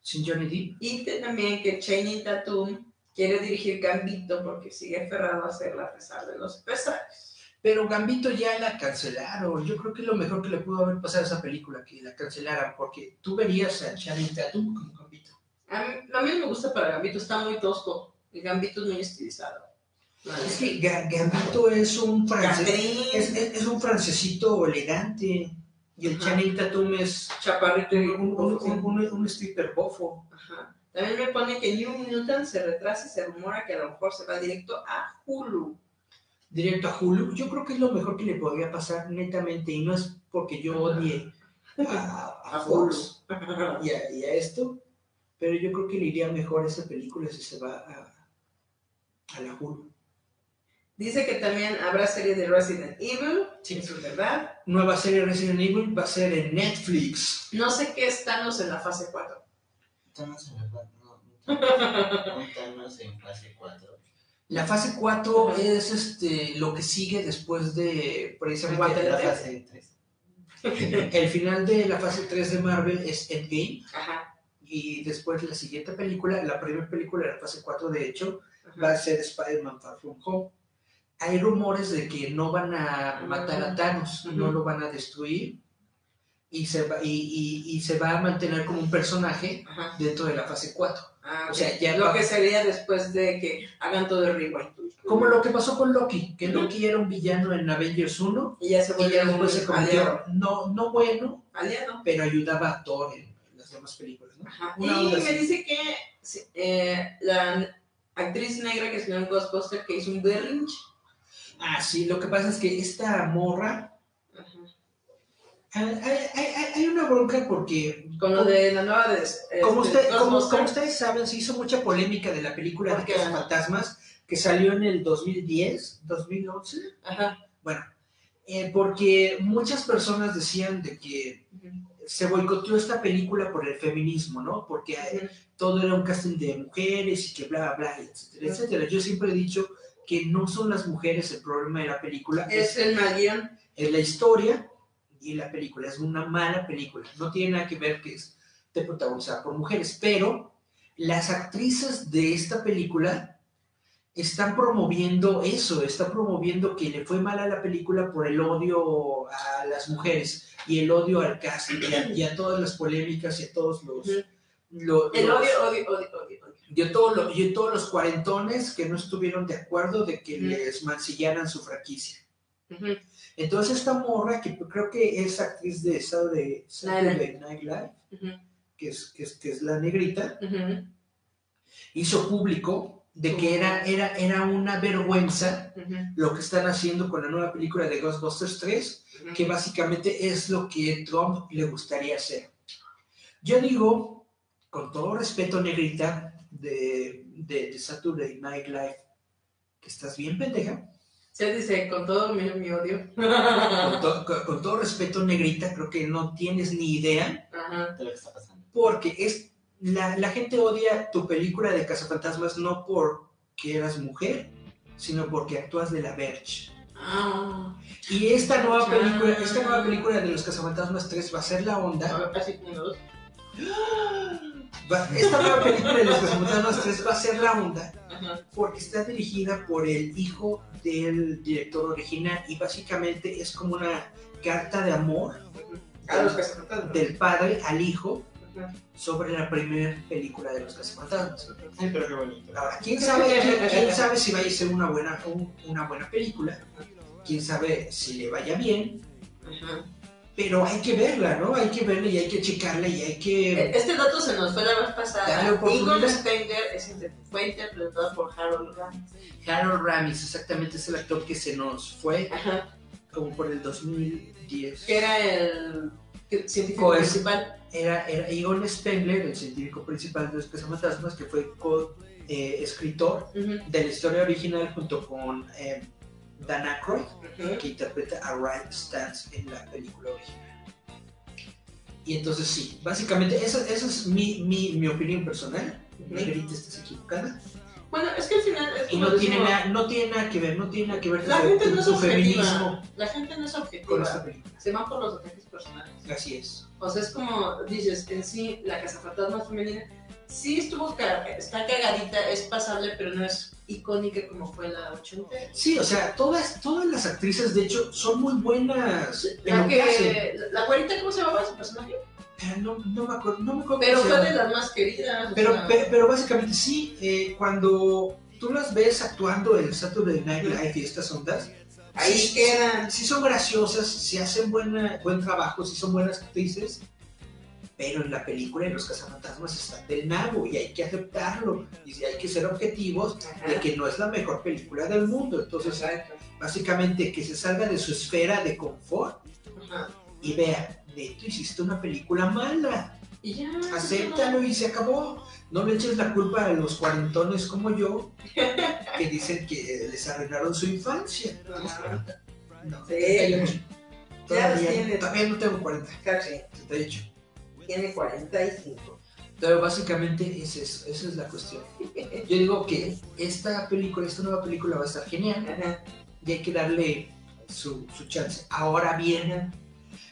Sin Johnny Depp. Y también que Channing Tatum quiere dirigir Gambito porque sigue aferrado a ser la pesar de los pesares. Pero Gambito ya la cancelaron. Yo creo que es lo mejor que le pudo haber pasado a esa película, que la cancelaran, porque tú verías a Channing Tatum como Gambito. A mí, a mí no me gusta para Gambito, está muy tosco. El Gambito es muy estilizado. Es que Ga- Gambito es un francés, es, es- es un francesito elegante. Y el. Channing Tatum es Chaparrito un, un, un, un- un stripper bofo. Ajá. También me pone que New Mutant se retrasa y se rumora que a lo mejor se va directo a Hulu. Directo a Hulu. Yo creo que es lo mejor que le podría pasar netamente. Y no es porque yo odie a, a A Fox y a, y a esto. Pero yo creo que le iría mejor a esa película si se va a, a la Hulu. Dice que también habrá serie de Resident Evil, sí. eso es verdad. Nueva serie Resident Evil va a ser en Netflix. No sé qué es Thanos en la fase 4. Thanos en la fa- no, un Thanos- en fase 4. La fase 4 es este lo que sigue después de precisamente La la fase- fase 3. el final de la fase 3 de Marvel es Endgame Ajá. y después la siguiente película, la primera película de la fase 4 de hecho, ajá. va a ser Spider-Man Far From Home. Hay rumores de que no van a matar a Thanos, Ujú. no lo van a destruir y se va, y, y- y se va a mantener como un personaje Ajá. dentro de la fase 4. Ah, O sea, ya lo que sería después de que hagan todo el rewind. Como lo que pasó con Loki, que. Loki era un villano en Avengers 1 Y ya se y ya un después se convirtió, no, no bueno, aliado. pero ayudaba a Thor en, las demás películas. ¿no? Ajá. Y me así. dice que eh, la actriz negra que salió en Ghostbusters que hizo un berrinche. Ah, sí, lo que pasa es que esta morra, Ajá. hay, hay- hay- hay una bronca porque, Con lo de la nueva de. este, como, usted, como, Ghostbusters. como ustedes saben, se hizo mucha polémica de la película de. Los Fantasmas que salió en el 2010, 2011. Ajá. Bueno, eh, porque muchas personas decían de que se boicoteó esta película por el feminismo, ¿no? Porque eh, todo era un casting de mujeres y que bla, bla, etcétera, etcétera. Yo siempre he dicho que no son las mujeres el problema de la película, Es el mal guion. es la historia y la película. Es una mala película. No tiene nada que ver que esté protagonizada por mujeres, pero las actrices de esta película están promoviendo eso, están promoviendo que le fue mal a la película por el odio a las mujeres y el odio al cast y a, y a todas las polémicas y a todos los... El los- odio, odio, odio, odio. Odio. y a todos los- y a todos los cuarentones que no estuvieron de acuerdo de que les mancillaran su franquicia. Ujú. Entonces esta morra, que creo que es actriz de Saturday, Saturday Night Live, Ujú. que es, que, es, que es la negrita, hizo público de que era, era, era una vergüenza lo que están haciendo con la nueva película de Ghostbusters 3, Ujú. que básicamente es lo que Trump le gustaría hacer. Yo digo, con todo respeto, negrita, de, de, de Saturday Night Live, que estás bien pendeja. Se dice con todo mi, mi odio. Con, to- con- con todo respeto, negrita, creo que no tienes ni idea, Ajá. de lo que está pasando. porque es la, la gente odia tu película de Cazafantasmas no porque eras mujer, sino porque actúas de la Verge. Ah. Y esta nueva Ah. película, esta nueva película de los Cazafantasmas 3 va a ser la onda. A ver, casi uno, dos. va- esta nueva película de los Cazafantasmas 3 va a ser la onda Ajá. porque está dirigida por el hijo del director original y básicamente es como una carta de amor A los cazafantasmas. del padre al hijo sobre la primera película de los cazafantasmas. Pero qué bonito. Ahora, ¿quién sabe, quién, sabe si vaya a ser una buena, un- una buena película? ¿Quién sabe si le vaya bien? Ajá. Pero hay que verla, ¿no? Hay que verla y hay que checarla y hay que... Este dato se nos fue la vez pasada. es inter- fue interpretado por Harold Ramis. Harold Ramis, exactamente, es el actor que se nos fue Ajá. como por el 2010. Que era el científico principal. Era, era Egon Spengler, el científico principal de los cazafantasmas, que fue co- eh, escritor de la historia original junto con eh, Dan Aykroyd, que interpreta a Ryan Stantz en la película original. Y entonces sí, básicamente esa, esa es mi, mi, mi opinión personal. Negrita, estás equivocada. Bueno, es que al final es Y no tiene, nada, no tiene nada que ver, no tiene nada que ver La gente no es objetiva. feminismo La gente no es objetiva. Se van por los ataques personales. Así es. O sea, es como dices, en sí, la cazafantasma femenina sí estuvo está cagadita, es pasable, pero no es icónica como fue la 80. Sí, o sea, todas, todas las actrices, de hecho, son muy buenas en La que. La, la ¿cómo se llamaba su personaje? Eh, No, no me acuerdo, no me acuerdo Pero fue de las más queridas. o Pero, sea, pe- pero, básicamente sí, eh, cuando tú las ves actuando en Saturday Night Live y estas ondas, ahí quedan. sí son graciosas, sí hacen buena, buen trabajo, sí son buenas actrices, pero en la película de los cazafantasmas están del nabo y hay que aceptarlo y hay que ser objetivos de que no es la mejor película del mundo. Entonces, básicamente que se salga de su esfera de confort y vea, neto, hiciste una película mala. Y ya, Acéptalo y se acabó. No le eches la culpa a los cuarentones como yo, que dicen que eh, les arreglaron su infancia. No, no sí. Todavía, todavía, no tengo 40. Casi. 78. Tiene 45. Pero básicamente es, esa es la cuestión. Yo digo que esta película, esta nueva película va a estar genial Ajá. y hay que darle su, su chance. Ahora bien,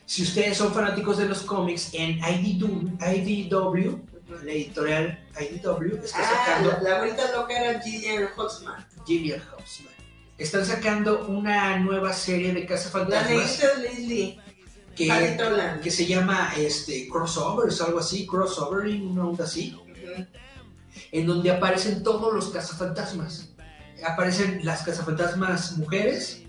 si ustedes son fanáticos de los cómics, en IDW, IDW la editorial IDW está Ah, sacando la, la güerita loca era Gillian Hoxman. Gillian Houseman. Están sacando una nueva serie de La cazafantasmas negrita de Leslie. Que, se llama este, Crossovers, algo así, Crossovering, una onda así, en donde aparecen todos los cazafantasmas. Aparecen las cazafantasmas mujeres,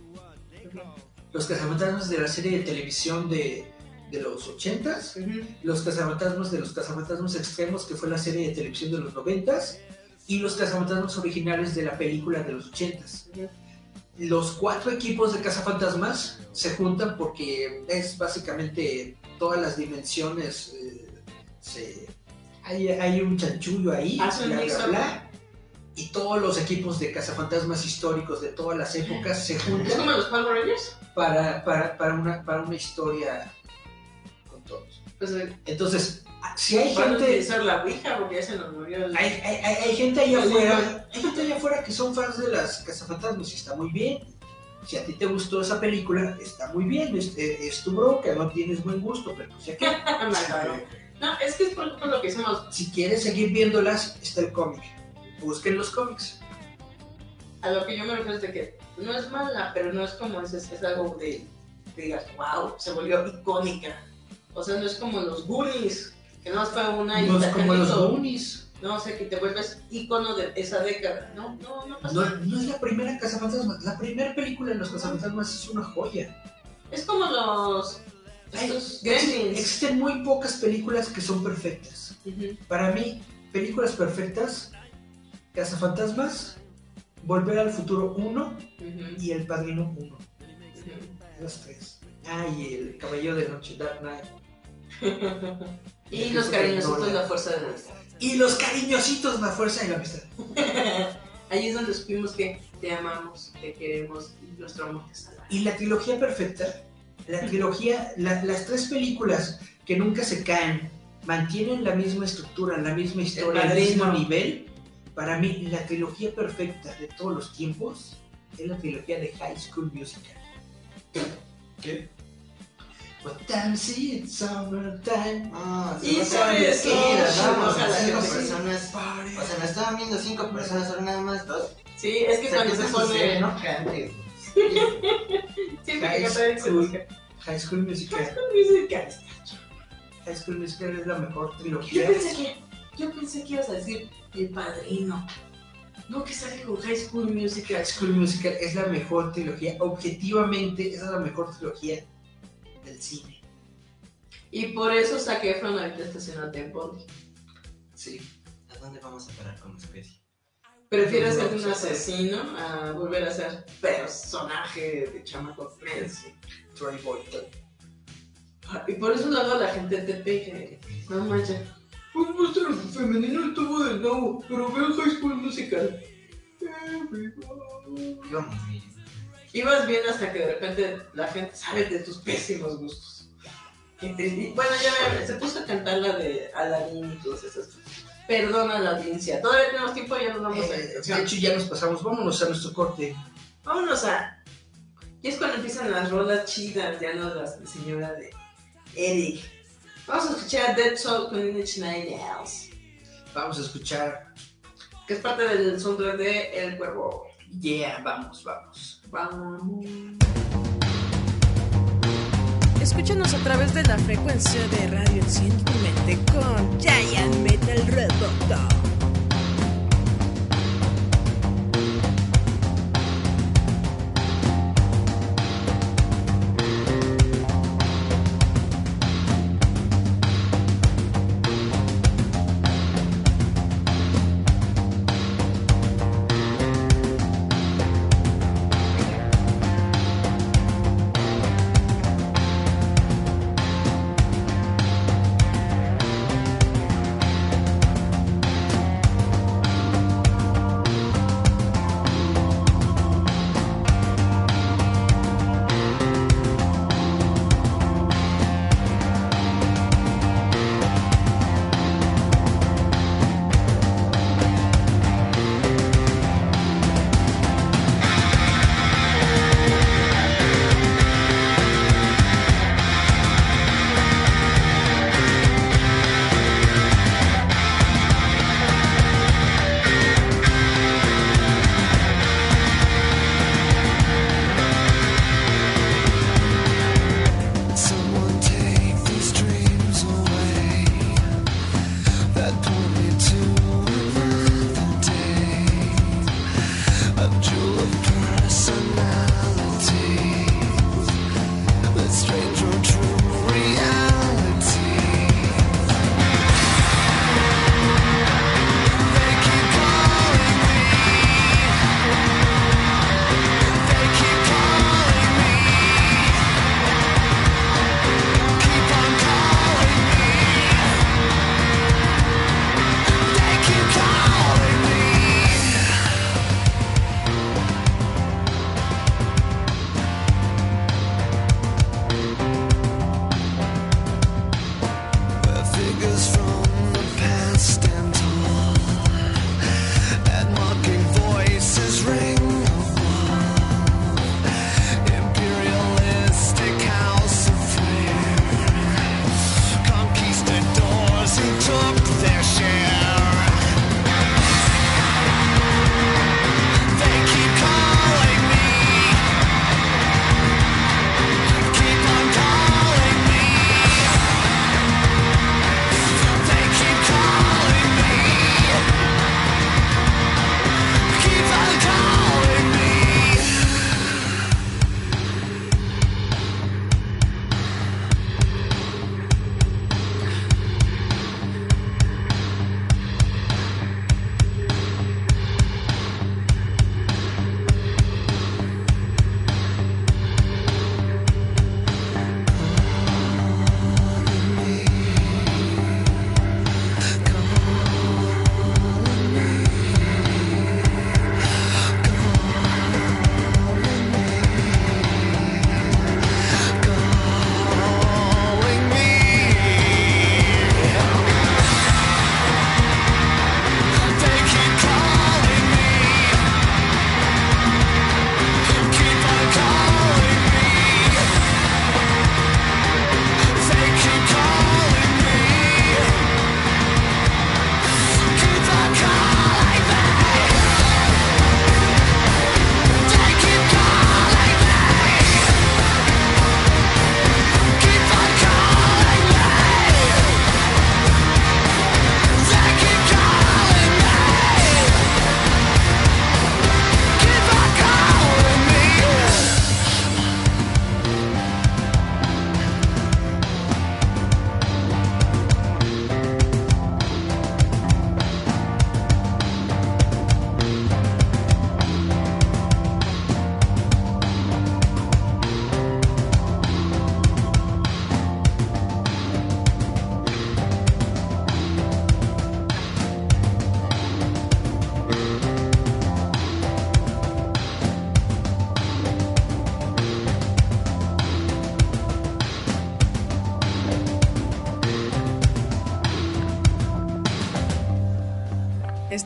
los cazafantasmas de la serie de televisión de, de los 80s, Ujú. los cazafantasmas de los cazafantasmas extremos, que fue la serie de televisión de los 90s, y los cazafantasmas originales de la película de los 80s. Los cuatro equipos de cazafantasmas se juntan porque es básicamente todas las dimensiones. eh, se- hay, hay un chanchullo ahí, un bla, bla, bla, y todos los equipos de cazafantasmas históricos de todas las épocas se ¿Es juntan como los Power Rangers? para, para, para, una, para una historia con todos. Pues eh, Entonces, si hay gente, utilizar la Ouija porque ya se nos murió el... hay, hay, hay- hay gente allá afuera, hay gente allá afuera que son fans de las cazafantasmas y está muy bien. Si a ti te gustó esa película, está muy bien, es, es tu bronca, no tienes buen gusto, pero pues ya que. No, es que es por, por lo que hicimos. si quieres seguir viéndolas, está el cómic. Busquen los cómics. A lo que yo me refiero es de que no es mala, pero no es como es, es, es algo de que digas, wow, se volvió icónica. O sea, no es como los Goonies, que no fue una y No es como los. Goonies. No, o sea, que te vuelves icono de esa década. No, no, no pasa No, nada. no es la primera cazafantasmas. La primera película de los cazafantasmas es una joya. Es como los. Estos existen, muy pocas películas que son perfectas. Para mí, películas perfectas, Cazafantasmas, Volver al Futuro 1 ujú, y El Padrino 1. ujú. Los tres. Ah, y El Caballero de Noche, Dark Knight. y los cariñositos de la fuerza de la amistad. Y los cariñositos, la fuerza y la amistad. Ahí es donde supimos que te amamos, te queremos y nuestro amor te salva. Y la trilogía perfecta, la trilogía, la- las tres películas que nunca se caen, mantienen la misma estructura, la misma historia, el, mismo nivel. Para mí, la trilogía perfecta de todos los tiempos es la trilogía de High School Musical. ¿Qué? What time is it? Summertime. Ah, Y se sobre me eso, vamos, ojalá cinco personas. O sea, nos estaban viendo cinco personas, ahora nada más dos. Sí, es que O sea, cuando ¿qué se pone. sucede, no. Siempre que High cantar School, música. High School Musical. Musical. High School Musical es la mejor Yo trilogía. pensé que, yo pensé que ibas a decir El Padrino. No, que sale con High School Musical. High School Musical es la mejor trilogía. Objetivamente, esa es la mejor trilogía del cine. Y por eso Zac Efron ahorita está haciendo Ted Bundy. Sí. ¿A dónde vamos a parar como especie? Prefiere No, ser un asesino a volver a ser personaje de chamaco Messi. Troy Bolton. Ah, Y por eso luego la gente te pegue. No manches. Un monstruo femenino estuvo de nuevo, pero veo High School Musical. Bien. Ibas bien hasta que de repente la gente sabe de tus pésimos gustos. Y y- bueno, ya me- se puso a cantar la de Aladdin y todas esas. Perdona a la audiencia. Todavía tenemos tiempo, ya nos vamos a Eh, de canción. hecho, ya nos pasamos. Vámonos a nuestro corte. Vámonos a. Y es cuando empiezan las rolas chidas, ya no las de señora de Eric. Vamos a escuchar a Dead Soul con Inch Nine Nails, Vamos a escuchar. que es parte del soundtrack de El Cuervo. Yeah, vamos, vamos. Escúchanos a través de la frecuencia de Radio Enciende tu mente con Giant Metal Roboto.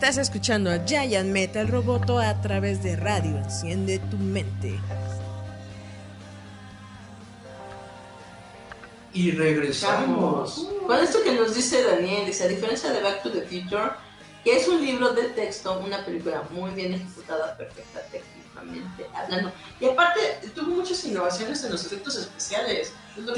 Estás escuchando a Giant Metal Roboto a través de radio. Enciende tu mente. Y regresamos. Con esto que nos dice Daniel, dice, a diferencia de Back to the Future, que es un libro de texto, una película muy bien ejecutada, perfecta técnicamente hablando. Y aparte, tuvo muchas innovaciones en los efectos especiales. Es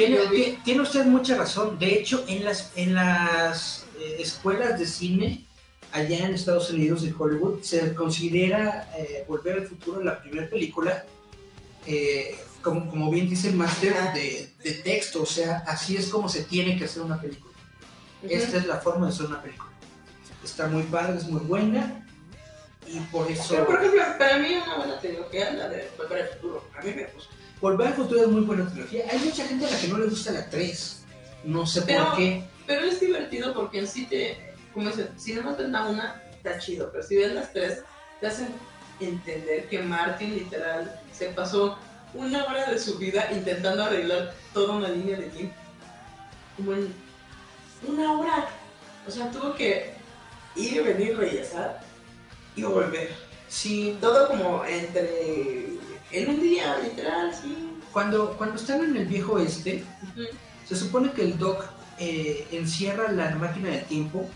tiene usted mucha razón. De hecho, en las, en las eh, escuelas de cine allá en Estados Unidos, en Hollywood, se considera eh, Volver al Futuro la primera película, eh, como, como bien dice el máster, Ajá. de, de texto. O sea, así es como se tiene que hacer una película. Ujú. Esta es la forma de hacer una película. Está muy padre, es muy buena. Y por eso... Pero, por ejemplo, para mí una buena trilogía, la de Volver al Futuro, a mí me gusta. Volver al Futuro es muy buena trilogía. Hay mucha gente a la que no le gusta la 3. No sé Pero- por qué. Pero es divertido porque en sí te, como dicen, si no ves la una, está chido, pero si ves las tres, te hacen entender que Martin literal se pasó una hora de su vida intentando arreglar toda una línea de tiempo. Como en una hora. O sea, tuvo que ir y venir, regresar y volver. Sí, Todo como entre... en un día, literal, sí. Cuando, cuando están en el viejo este, se supone que el Doc eh, encierra la máquina del tiempo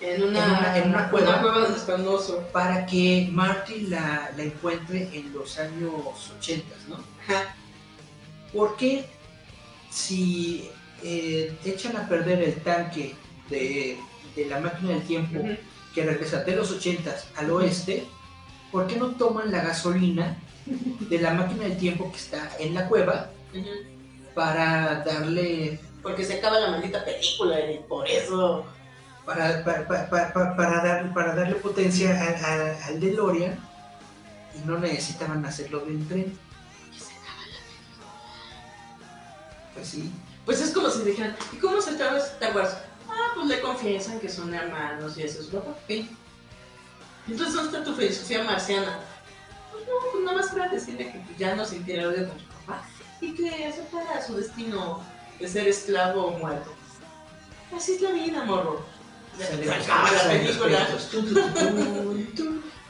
En una, En una- cueva. Para que Marty la, la encuentre en los años 80, ¿no? Porque si eh, echan a perder el tanque de, de la máquina del tiempo Ujú. que regresa de los 80 al oeste, ¿por qué no toman la gasolina de la máquina del tiempo que está en la cueva Ujú. para darle Porque se acaba la maldita película y por eso. Para, para, para, para- para dar, para darle potencia al, al, al DeLorean y no necesitaban hacerlo del tren. Pues sí. Pues es como si dijeran, ¿y cómo se acaba Star Wars? Ah, pues le confiesan que son hermanos y eso es lo fin. Entonces, ¿dónde está tu filosofía marciana? Pues no, pues nada más para decirle que pues, ya no sintiera odio con su papá y que aceptara su destino de ser esclavo o muerto. Así es la vida, morro. Acaba la película.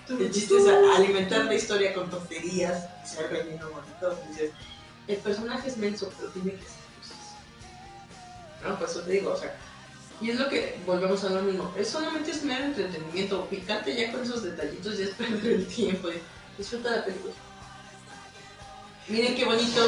El chiste es alimentar la historia con tonterías, ser relleno bonito. Dices, el personaje es menso, pero tiene que hacer cosas. No, pues eso te digo, o sea. Y es lo que volvemos a lo mismo. Es solamente es mero entretenimiento. Picante ya con esos detallitos ya es perder el tiempo. y Disfruta la película. Miren qué bonito.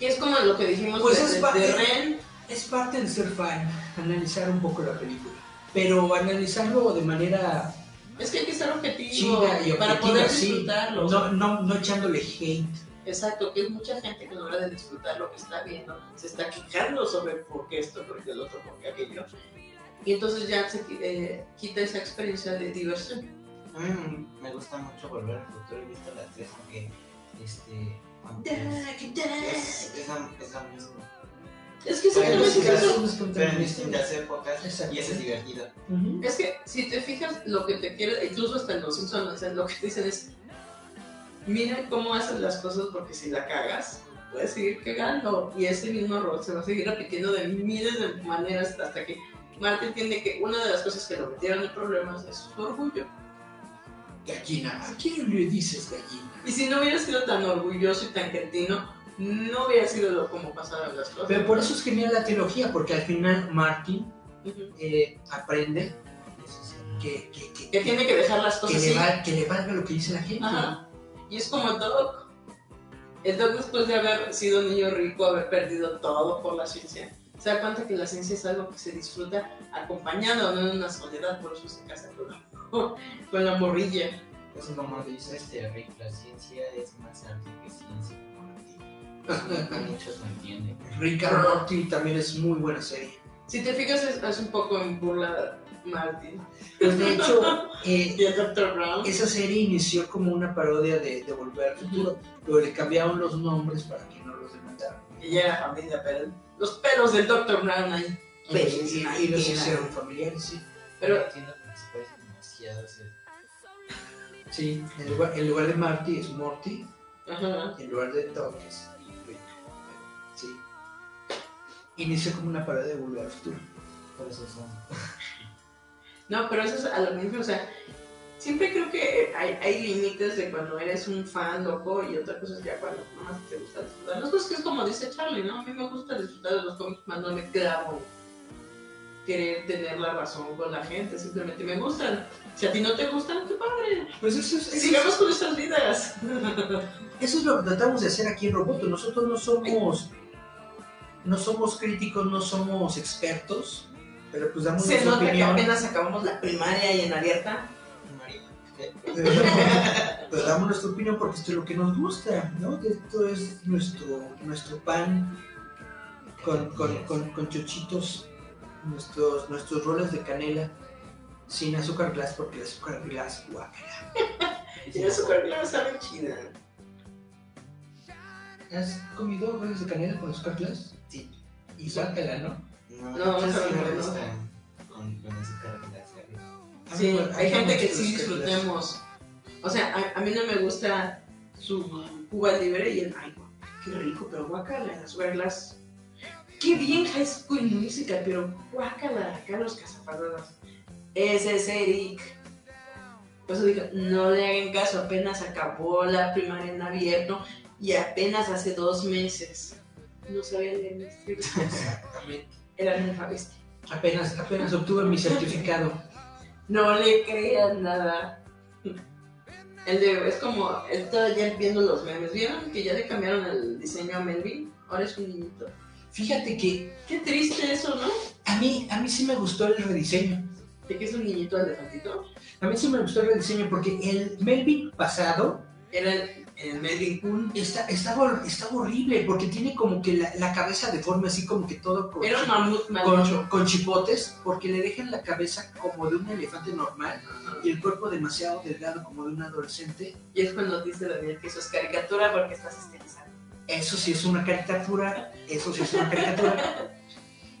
Y es como lo que dijimos Pues de, de- de Ren. Es parte de ser fan, analizar un poco la película. Pero analizarlo de manera Es que hay que ser objetivo chida y para objetiva, poder sí. disfrutarlo. No, no, no echándole hate. Exacto, que es mucha gente que la hora de disfrutar lo que está viendo se está quejando sobre por qué esto, por qué el otro, por qué aquello. Y entonces ya se eh, quita esa experiencia de diversión. A mí me gusta mucho volver al futuro. He visto las tres porque. Este. aunque Es, es, la, es que Pero eso. es Pero en distintas épocas. Y eso es divertido. Ujú. Es que si te fijas, lo que te quiere, incluso hasta en los Simpsons, o sea, lo que te dicen es: mira cómo haces las cosas, porque si la cagas, puedes seguir cagando. Y ese mismo error se va a seguir repitiendo de miles de maneras hasta que Martin entiende que una de las cosas que lo metieron en problemas es su orgullo. Gallina, ¿a quién le dices gallina? Y si no hubiera sido tan orgulloso y tan cretino, no hubiera sido lo como pasaron las cosas. Pero por eso es genial la trilogía, porque al final Martin eh, aprende que, que, que, Que tiene que dejar las que cosas le así. va- que le valga lo que dice la gente. Ajá. Y es como el Doc. El Doc después de haber sido un niño rico, haber perdido todo por la ciencia, se da cuenta que la ciencia es algo que se disfruta acompañado, no en una soledad, por eso se casa con la, con la morrilla. Es como dice este Rick, la ciencia es más arte que ciencia. Muchos lo entienden. Rick and Morty también es muy buena serie. Si te fijas, es, es un poco en burla Martin. Pues de hecho, eh, esa serie inició como una parodia de, de Volver al Futuro, pero le cambiaron los nombres para que no los demandaran. Y ya era familia, pero los pelos del Dr. Brown ahí. Y, y- y los Pena. hicieron familiares, sí. Pero entiendo demasiado. Sí, en lugar, en lugar de Marty es Morty, Ajá. en lugar de Doc es Inició como una parodia de Volver al Futuro. Por eso son. No, pero eso es a lo mismo, o sea, siempre creo que hay, hay límites de cuando eres un fan loco y otra cosa es ya cuando nomás te gusta disfrutar. Las cosas que es como dice Charlie, ¿no? A mí me gusta disfrutar de los cómics, más no me clavo querer tener la razón con la gente, simplemente me gustan. Si a ti no te gustan, qué padre. Pues eso es, eso, Sigamos con nuestras vidas. eso es lo que tratamos de hacer aquí en Roboto. Nosotros no somos, no somos críticos, no somos expertos, pero pues damos Se nota que opinión. apenas acabamos la primaria y en abierta. Pero damos nuestra opinión porque esto es lo que nos gusta, ¿no? Esto es nuestro, nuestro pan con, con, con, con chochitos, nuestros, nuestros roles de canela sin azúcar glass porque el azúcar glass guácala. El azúcar claro sabe chida. ¿Has comido roles de canela con azúcar glass? Y guácala, ¿no? No, No, no, con, con azúcar glass, ¿sabes? A Sí, mí- hay gente que sí disfrutemos. O sea, a, a mí no me gusta su Cuba libre y el ay, qué rico, pero guacala, azúcar glass. Qué bien High School Musical, pero guacala, Carlos Cazafadas. Ese es Eric. Por eso digo, no le hagan caso, apenas acabó la primaria en abierto y apenas hace dos meses no sabía leer mis. Exactamente. Era analfabeta. Apenas, apenas obtuve mi certificado. No le crean nada. El de, es como, él está ya viendo los memes. ¿Vieron que ya le cambiaron el diseño a Melvin? Ahora es un niñito. Fíjate que Qué triste eso, ¿no? a mí, a mí sí me gustó el rediseño. De que es un niñito elefantito. A mí sí me gustó el rediseño porque el Melvin pasado Era el, el Melvin Kun. está, estaba, estaba horrible porque tiene como que la, la cabeza deforme así como que todo con, Era mamut con, con chipotes porque le dejan la cabeza como de un elefante normal y el cuerpo demasiado delgado como de un adolescente. Y es cuando dice Daniel que eso es caricatura porque estás estilizado. Eso sí es una caricatura, eso sí es una caricatura.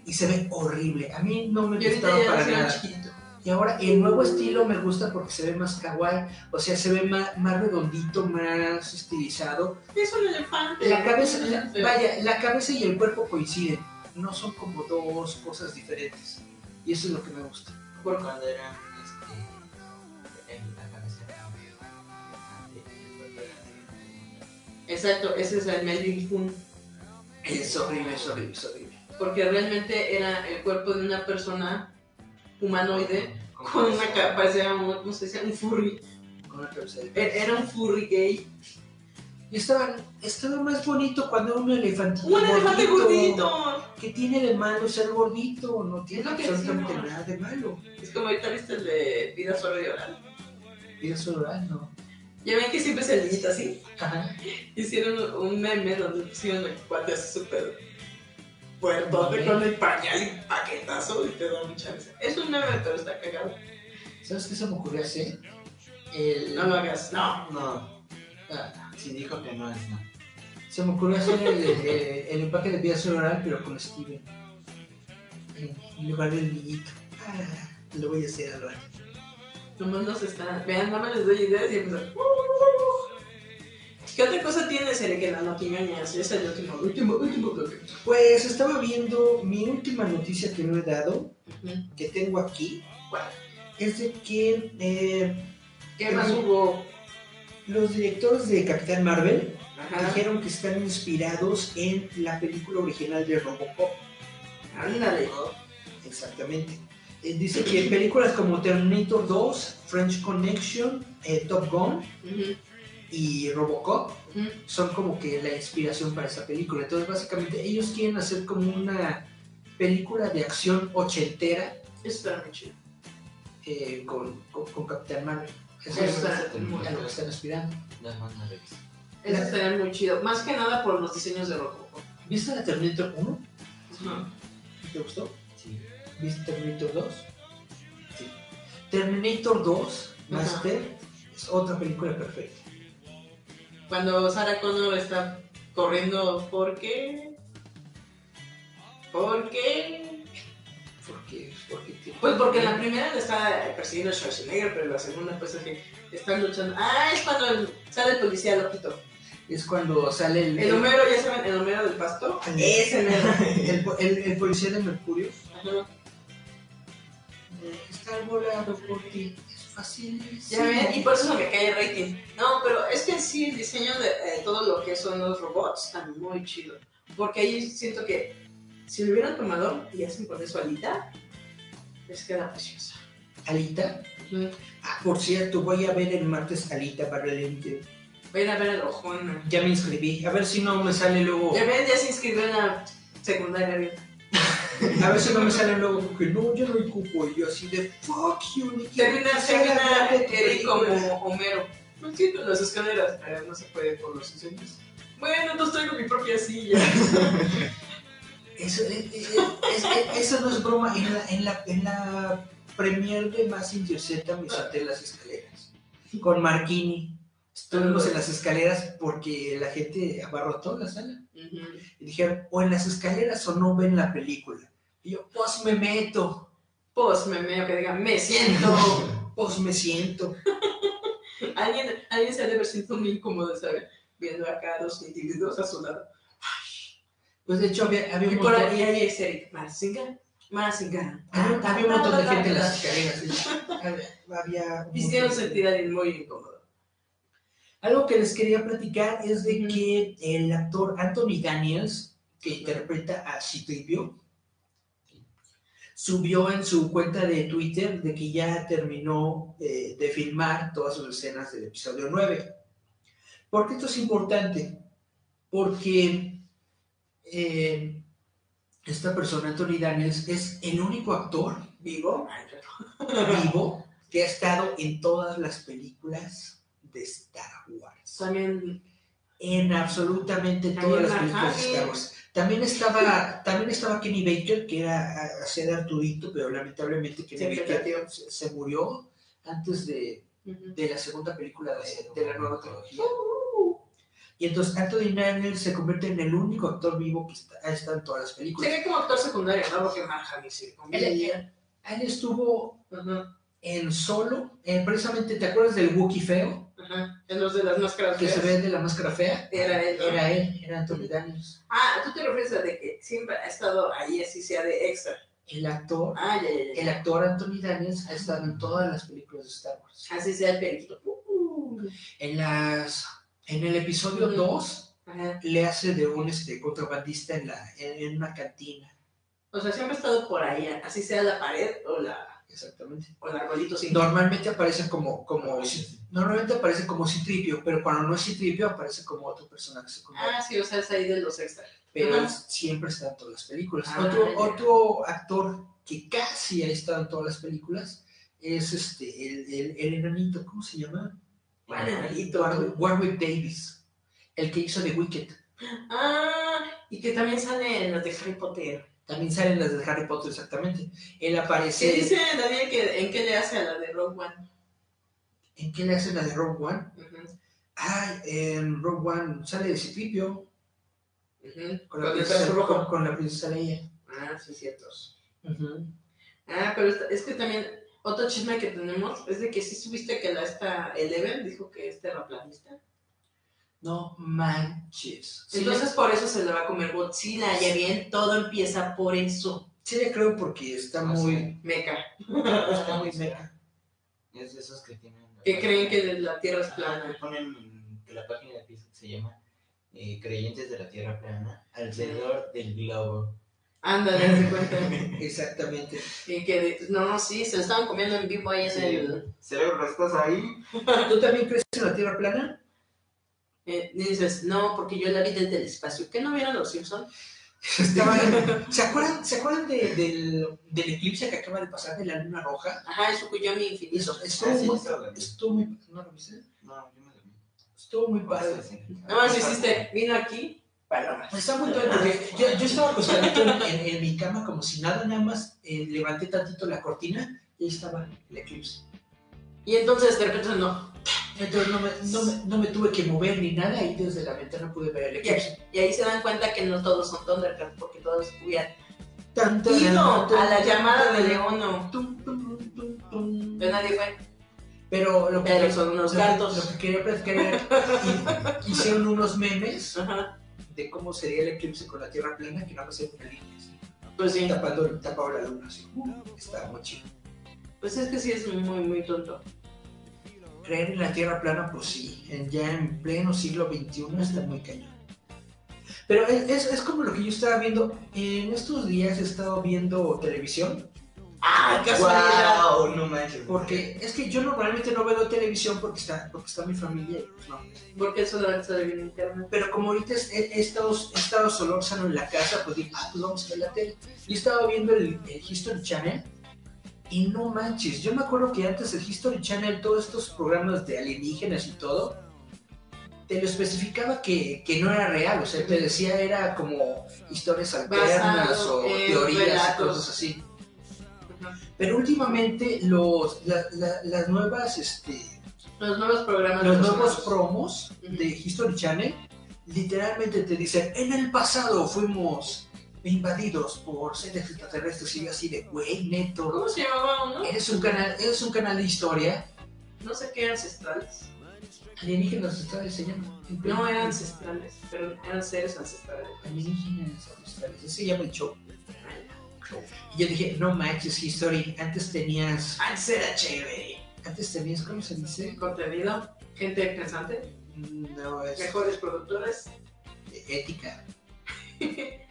Y se ve horrible. A mí no me gustaba para nada. chiquito. Y ahora el nuevo estilo me gusta porque se ve más kawaii, o sea, se ve más, más redondito, más estilizado. Es un elefante. La cabeza, la- vaya, la cabeza y el cuerpo coinciden, no son como dos cosas diferentes. Y eso es lo que me gusta. Por- Cuando eran, este, la cabeza era elefante, el cuerpo era- Exacto, ese es el Melvin Kun. Es horrible, es horrible, es horrible. Porque realmente era el cuerpo de una persona humanoide con una cabeza. un, ¿cómo se dice? Un furry. Con la cabeza de- E- Era un furry gay. Y estaba, estaba más bonito cuando era un elefantito. ¡Un elefante gordito! ¿Qué tiene de malo ser gordito? No tiene absolutamente nada de malo. Es como ahorita viste el de Vida Suave de Oral. Vida oral, no. Ya ven que siempre es el niñito así. Ajá. Hicieron un meme donde pusieron el cuate súper puertote con el pañal y paquetazo y te da mucha risa. Es un meme, pero está cagado. ¿Sabes qué se me ocurrió hacer? El, No lo hagas. No. No, ah, si dijo que no es no. se me ocurrió hacer el, el- el empaque de vida oral, pero con Steven. En lugar del niñito. Ah, lo voy a hacer al rato. Nomás nos está. Vean, nada más les doy ideas y empiezan. ¿Qué otra cosa tienes, Eric, en las notiñoñas? Es el último, último, último bloque. Pues estaba viendo mi última noticia que no he dado, que tengo aquí, ¿Cuál? es de que eh, ¿Qué más hubo? los directores de Capitán Marvel Ajá. dijeron que están inspirados en la película original de Robocop. Ándale. Exactamente. Eh, dice que películas como Terminator 2, French Connection, eh, Top Gun y Robocop son como que la inspiración para esa película. Entonces, básicamente, ellos quieren hacer como una película de acción ochentera Eso está muy chido. eh, con, con, con Capitán Marvel. Eso es lo que están aspirando. No. Eso estaría muy chido. Más que nada por los diseños de Robocop. ¿Viste la Terminator 1? Ajá. ¿Te gustó? Sí. ¿Viste Terminator 2? Sí. Terminator 2, Ajá. Master, es otra película perfecta. Cuando Sarah Connor está corriendo, ¿por qué? ¿Por qué? Porque, porque tiene- Pues porque en la primera le está persiguiendo a Schwarzenegger, pero en la segunda pues es que están luchando. Ah, es cuando el- sale el policía loquito. es cuando sale el, El Homero, ya saben, el Homero del pasto. el- Ese el, el- el policía de Mercurio. Ajá. estar volando por ti es fácil. Ya ven, y por eso me cae el rating. No, pero es que en sí el diseño de eh, todo lo que son los robots está muy chido. Porque ahí siento que si lo hubieran tomado y hacen con eso alita, les queda preciosa. Alita. Ah, por cierto, voy a ver el martes Alita para el Inter. Vayan a ver el ojón. Ya me inscribí. A ver si no me sale luego. Ya ven, ya se inscribió en la secundaria. A si no me sale luego. Porque no, ya no hay cupo. Y yo así de fuck you, ni quiero Termina, que termina Eric película". como Homero. No entiendo las escaleras. Eh, no se puede por los incendios. Bueno, entonces traigo mi propia silla. Eso, eh, eh, es que eso no es broma. En la, en la, en la premier de Massinger Z me salté las escaleras. Con Marquini. Estuvimos en las escaleras porque la gente abarrotó la sala. Y dijeron, o en las escaleras o no ven la película. Y yo, pues me meto, Pues me meo que diga, me siento. pues me siento. alguien, alguien se ha de haber sentido muy incómodo, ¿sabes? Viendo acá a dos individuos a su lado. Pues de hecho había, había Y un por montón, ahí ahí es Eric. Marcinga. Marcinga. había, había un montón de gente en las escaleras. había- había Hicieron sentir a alguien muy incómodo. Algo que les quería platicar es de que el actor Anthony Daniels, que interpreta a Citripio, subió en su cuenta de Twitter de que ya terminó eh, de filmar todas sus escenas del episodio 9. ¿Por qué esto es importante? Porque eh, esta persona, Anthony Daniels, es el único actor ¿Vivo? vivo que ha estado en todas las películas de Star Wars. También. En absolutamente todas las películas de Star Wars. También estaba, también estaba Kenny Baker, que era de Arturito, pero lamentablemente Kenny Se Baker se, se murió antes de, de la segunda película de, de la nueva trilogía. Y entonces Anthony Daniels se convierte en el único actor vivo que está, ha estado en todas las Se películas. ve como actor secundario, ¿no? Porque Mark Hamill sí. Él, conviene. él- estuvo en solo, eh, precisamente, ¿te acuerdas del Wookiee feo? Ajá. En los de las máscaras Que se ve de la máscara fea. Era él. ¿no? Era él, era Anthony Daniels. Ah, tú te refieres a de que siempre ha estado ahí, así sea de extra. El actor, Ah, ya, ya, ya. el actor Anthony Daniels ha estado en todas las películas de Star Wars. Así sea el periquito. Uh, En las, en el episodio Ujú. 2 Ajá. le hace de un este, contrabandista en, la, en, en una cantina. O sea, siempre ha estado por ahí, así sea la pared o la Exactamente. o el arbolito sin Normalmente aparece como, como normalmente aparece como Citripio, pero cuando no es Citripio aparece como otro personaje. Ah, sí, o sea, es ahí de los extras. pero siempre está en todas las películas. Ah, otro, actor que casi ha estado en todas las películas es este el, el, el enanito, ¿cómo se llama? ¿Cuál enanito? Warwick, Warwick Davis, el que hizo The Wicked. Ah, y que también sale en las de Harry Potter. También salen las de Harry Potter exactamente. Él aparece. dice Daniel que en qué le hace a la de Rogue One. ¿En qué le hacen la de Rogue One? Ujú, Ah, en Rogue One sale de Citripio ujú. con la, princesa, con, con la princesa Leia. Ah, sí, ciertos. Ujú. Ah, pero es, es que también otro chisme que tenemos es de que sí subiste que la esta Eleven dijo que es terraplanista. No manches. Sí, Entonces por eso se la va a comer Godzilla. Ya bien, todo empieza por eso. sí le creo porque está Ah, muy, Meca. está muy meca. Es de esos que tienen. Que creen que la Tierra es Ah, plana. que ponen que la página de Facebook se llama eh, Creyentes de la Tierra Plana alrededor del globo. Ándale, haz de cuenta. Exactamente. Y que, no, no, sí, se lo estaban comiendo en vivo ahí en Sí. el... ¿Cerebro rascoso ahí? ¿Tú también crees en la Tierra plana? Eh, y dices, no, porque yo la vi desde el espacio. ¿Qué no vieron los Simpsons? Estaban- ¿Se acuerdan, ¿se acuerdan de- del, del eclipse que acaba de pasar de la luna roja? Ajá, el Fukuyami infinito. Eso, estuvo, Ah, sí, muy, estuvo muy, ¿no lo viste? No, yo me dormí. Estuvo muy padre. Nada más hiciste, vino aquí, palomas. Está muy padre porque yo, yo estaba acostadito en, en- en mi cama como si nada, nada más eh, levanté tantito la cortina y ahí estaba el eclipse. Y entonces de repente no. Entonces no me, no, me, no me tuve que mover ni nada y desde la ventana pude ver el eclipse. y ahí se dan cuenta que no todos son Thundercats, porque todos hubieran Tan, tan, ido a la llamada de Leono. Pero nadie fue. Pero lo que, Pero son unos gatos. Lo que quería platicar era que hicieron unos memes Ajá. de cómo sería el eclipse con la Tierra plana, que nada más era una línea así, Pues sí. tapando, tapaba la luna así. Uh, estaba muy chido. Pues es que sí es muy, muy tonto. Creer en la Tierra plana, pues sí, en- ya en pleno siglo XXI está muy cañón. Pero es, es- es como lo que yo estaba viendo. En estos días he estado viendo televisión. ¡Ah, casualidad! ¡Wow! No manches. Porque es que yo normalmente no veo televisión porque está, porque está mi familia. y pues no. Porque solamente sale bien en internet. Pero como ahorita he, he estado, he estado solo sano en la casa, pues dije, ah, pues vamos a ver la tele. Y estaba viendo el, el History Channel. Y no manches, yo me acuerdo que antes el History Channel, todos estos programas de alienígenas y todo, te lo especificaba que, que no era real. O sea, te decía era como historias alternas Basado o teorías y cosas así. Pero últimamente los, la- la- las nuevas, este, Los nuevos programas. los nuevos promos de History Channel literalmente te dicen, en el pasado fuimos invadidos por seres extraterrestres y yo así de, güey, neto, ¿Cómo se llamaba uno? eres un canal, eres un canal de historia, No sé qué ancestrales. alienígenas ancestrales se llama. No eran ancestrales, pero eran seres ancestrales. Alienígenas ancestrales, ese se llama el show. Y yo dije, no manches, History, antes tenías, Antes era chévere. antes tenías, ¿cómo se dice? Contenido, gente pensante, No, es mejores productores. ética.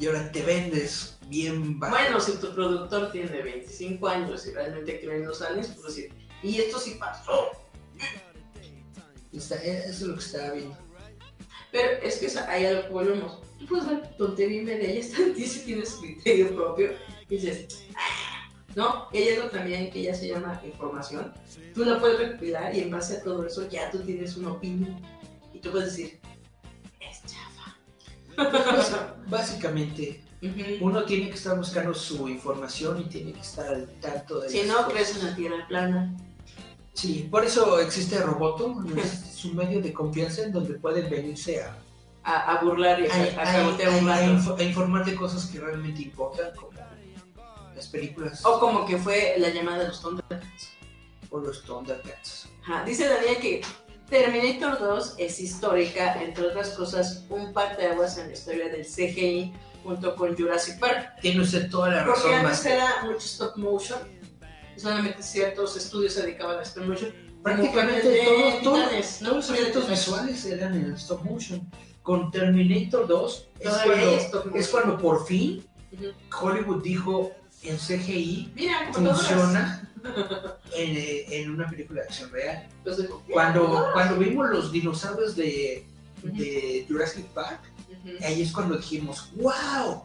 Y ahora te vendes bien bajo. Bueno, si tu productor tiene 25 años y realmente cree en los aliens, pues decir, y esto sí pasó. Está- eso es lo que estaba viendo. Pero es que ahí a lo que volvemos. Tú puedes ver tontería y media, ella está en ti si tienes criterio propio y dices, "Ah", ¿no? Ella es lo también que ya se llama información. Tú la puedes recopilar y en base a todo eso ya tú tienes una opinión. Y tú puedes decir, Básicamente, uno tiene que estar buscando su información y tiene que estar al tanto de Si no cosas. crees en la tierra plana. Sí, por eso existe Roboto, es un medio de confianza en donde pueden venirse a, A, a burlar y a, a- a, informar de cosas que realmente importan, como las películas O como que fue la llamada de los Thundercats. o los Thundercats. Ajá, Dice Daniel que Terminator 2 es histórica, entre otras cosas, un parteaguas en la historia del CGI junto con Jurassic Park. Tiene usted toda la Porque razón, antes Master. era mucho stop motion, solamente ciertos estudios se dedicaban a stop motion. Prácticamente todos, todos, todos los efectos visuales eran en stop motion. Con Terminator 2 es cuando, es cuando por fin. Hollywood dijo el CGI Mira, funciona en, eh, en una película de acción real. Cuando, cuando vimos los dinosaurios de, de Jurassic Park, ahí es cuando dijimos, ¡wow!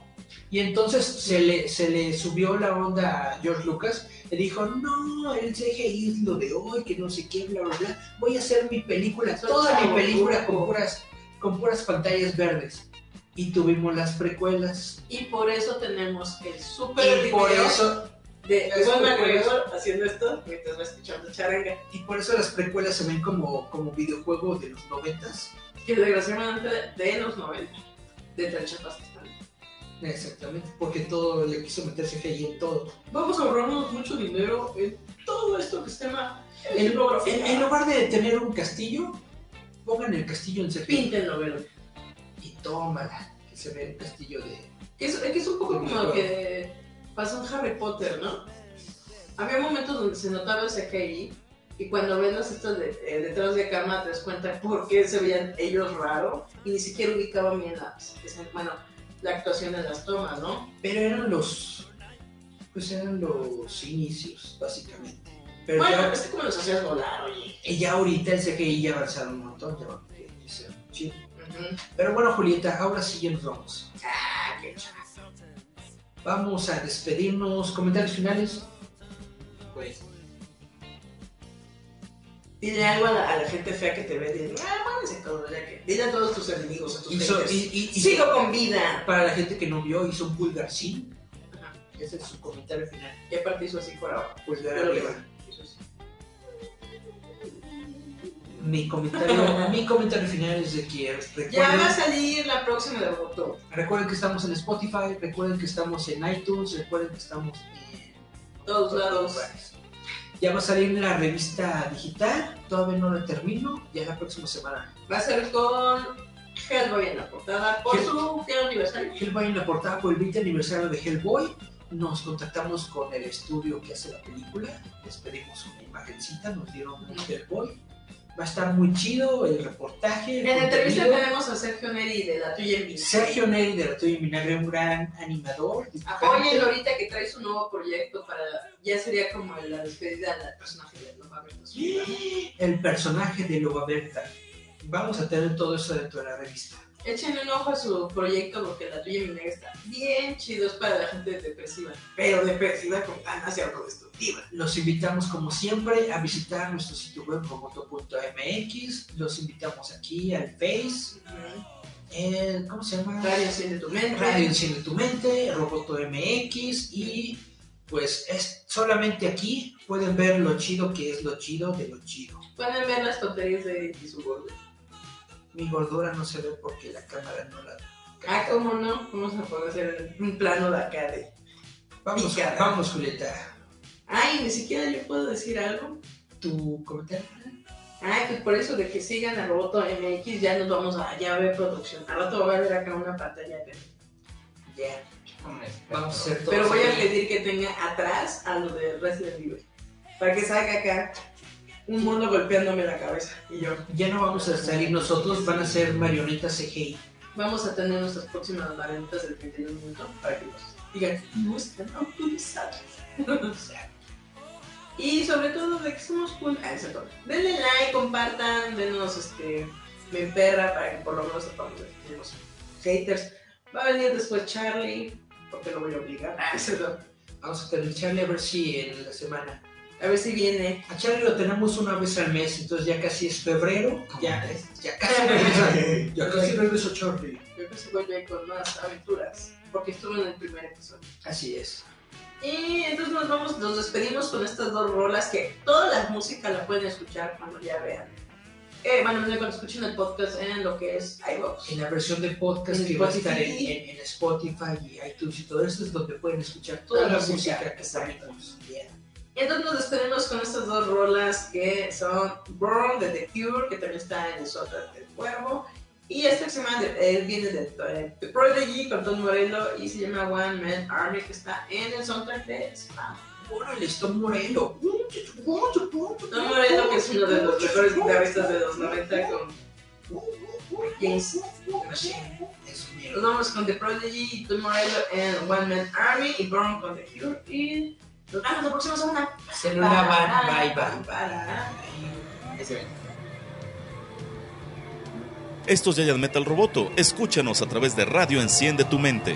Y entonces se le, se le subió la onda a George Lucas y dijo, no, el CGI es lo de hoy, que no sé qué, bla, bla, bla. Voy a hacer mi película, toda mi película ruco". con puras, con puras pantallas verdes. Y tuvimos las precuelas. Y por eso tenemos el super Y por video eso, de Juan McGregor haciendo esto mientras va escuchando charanga. y por eso las precuelas se ven como, como videojuegos de los noventas. Que desgraciadamente de los 90, de chapas que están. Exactamente, porque todo le quiso meter CGI en todo. Vamos a ahorrarnos mucho dinero en todo esto que se llama En, en- en lugar de tener un castillo, pongan el castillo en CGI. Píntenlo, verde. Y tómala, que se ve el castillo de... Que es, que es un poco como que pasó en Harry Potter, ¿no? Había momentos donde se notaba el CGI y cuando ves las estas de, eh, detrás de cámara te das cuenta por qué se veían ellos raro y ni siquiera ubicaban bien las, bueno, la actuación en las tomas, ¿no? Pero eran los... Pues eran los inicios, básicamente. Pero bueno, ya, es que como los hacías volar, oye. y ya ahorita el CGI ya avanzaron un montón, ya va a ser chido. Pero bueno, Julieta, ahora sí ya nos vamos. Ah, qué chaval. Vamos a despedirnos. Comentarios finales. Pues, Dile algo a la, a la gente fea que te ve. Dile, ah, que. Dile a todos tus enemigos, a tus Hizo- y, y- y- Sigo con vida. para la gente que no vio, hizo un pulgar sí. Ajá. Ese es su comentario final. Y aparte hizo así por abajo. Pulgar arriba. Mi comentario, mi comentario final es de que Ya va a salir la próxima de Roboto. recuerden que estamos en Spotify, recuerden que estamos en iTunes, recuerden que estamos en Todos lados. Ya va a salir la revista digital, todavía no la termino, ya la próxima semana. Va a ser con Hellboy en la portada por Hell- su aniversario. Hellboy en la portada por el 20 aniversario de Hellboy, nos contactamos con el estudio que hace la película, les pedimos una imagencita, nos dieron un Boy. Va a estar muy chido el reportaje. el En la entrevista tenemos a Sergio Neri de La Tuya en Vinagre. Sergio Neri de la Tuya en Vinagre, un gran animador. Apóyenlo ahorita que trae su nuevo proyecto para. Ya sería como la despedida del personaje de Nova Bertos. el personaje de Loba Berta. Vamos a tener todo eso dentro de la revista. Échenle un ojo a su proyecto porque La Tuya Vinagre está bien chido. Es para la gente depresiva. Pero depresiva con ganas y autodestructiva. Los invitamos, como siempre, a visitar nuestro sitio web roboto.mx. Los invitamos aquí al Face. el- ¿Cómo se llama? Radio Enciende tu mente. Radio Enciende tu Mente, Roboto MX. Y pues es solamente aquí pueden ver lo chido que es lo chido de lo chido. Pueden ver las tonterías de Eric y su gordo. Mi gordura no se ve porque la cámara no la. Ah, ¿cómo no? Vamos a poder hacer un plano de acá de. Vamos, Picada. vamos, Julieta. Ay, ni siquiera yo puedo decir algo. Tu comentario. Ay, pues por eso de que sigan a Roboto MX ya nos vamos a ya ver producción. Al rato va a ver acá una pantalla verde. Ya. Es, Vamos a hacer todo. Pero voy a pedir que tenga atrás a lo de Resident Evil. Para que salga acá un mono golpeándome la cabeza. Y yo. Ya no vamos a salir nosotros, van a ser marionetas CGI. Vamos a tener nuestras próximas marionetas del 31 minuto para que nos digan, no están autorizadas. y sobre todo de que somos cool. Ah, exacto. Denle like, compartan, denos este. Me emperra para que por lo menos sepamos de que tenemos haters. Va a venir después Charlie, porque lo voy a obligar. Ah, exacto. Vamos a tener Charlie a ver si en la semana. A ver si viene. A Charlie lo tenemos una vez al mes, entonces ya casi es febrero. Ya, tres. ya casi regresa. Ya casi regreso Charlie. Yo que se vuelve con más aventuras. Porque estuvo en el primer episodio. Así es. Y entonces nos vamos, nos despedimos con estas dos rolas que toda la música la pueden escuchar cuando ya vean. Eh, bueno, cuando escuchen el podcast en lo que es iVoox. En la versión de podcast En que va a estar en, Spotify. en- en Spotify y iTunes y todo esto es donde pueden escuchar toda La la, música, música que está. Bien. Y entonces nos despedimos con estas dos rolas que son Burn de The Cure, que también está en el soundtrack del Cuervo. Y esta semana eh, viene de eh, The Prodigy con Tom Morello y se llama One Man Army, que está en el soundtrack de Spam. Órale, está Morelo. Tom Morello, que es uno de los mejores guitarristas de los 90 con James Es Nos vamos con The Prodigy, Tom Morello en One Man Army y Burn con The Cure. Y nos vemos la próxima semana. Lavan. Bye, bye, bye. Ese ven. Esto es Giant Metal Roboto. Escúchanos a través de Radio Enciende tu Mente.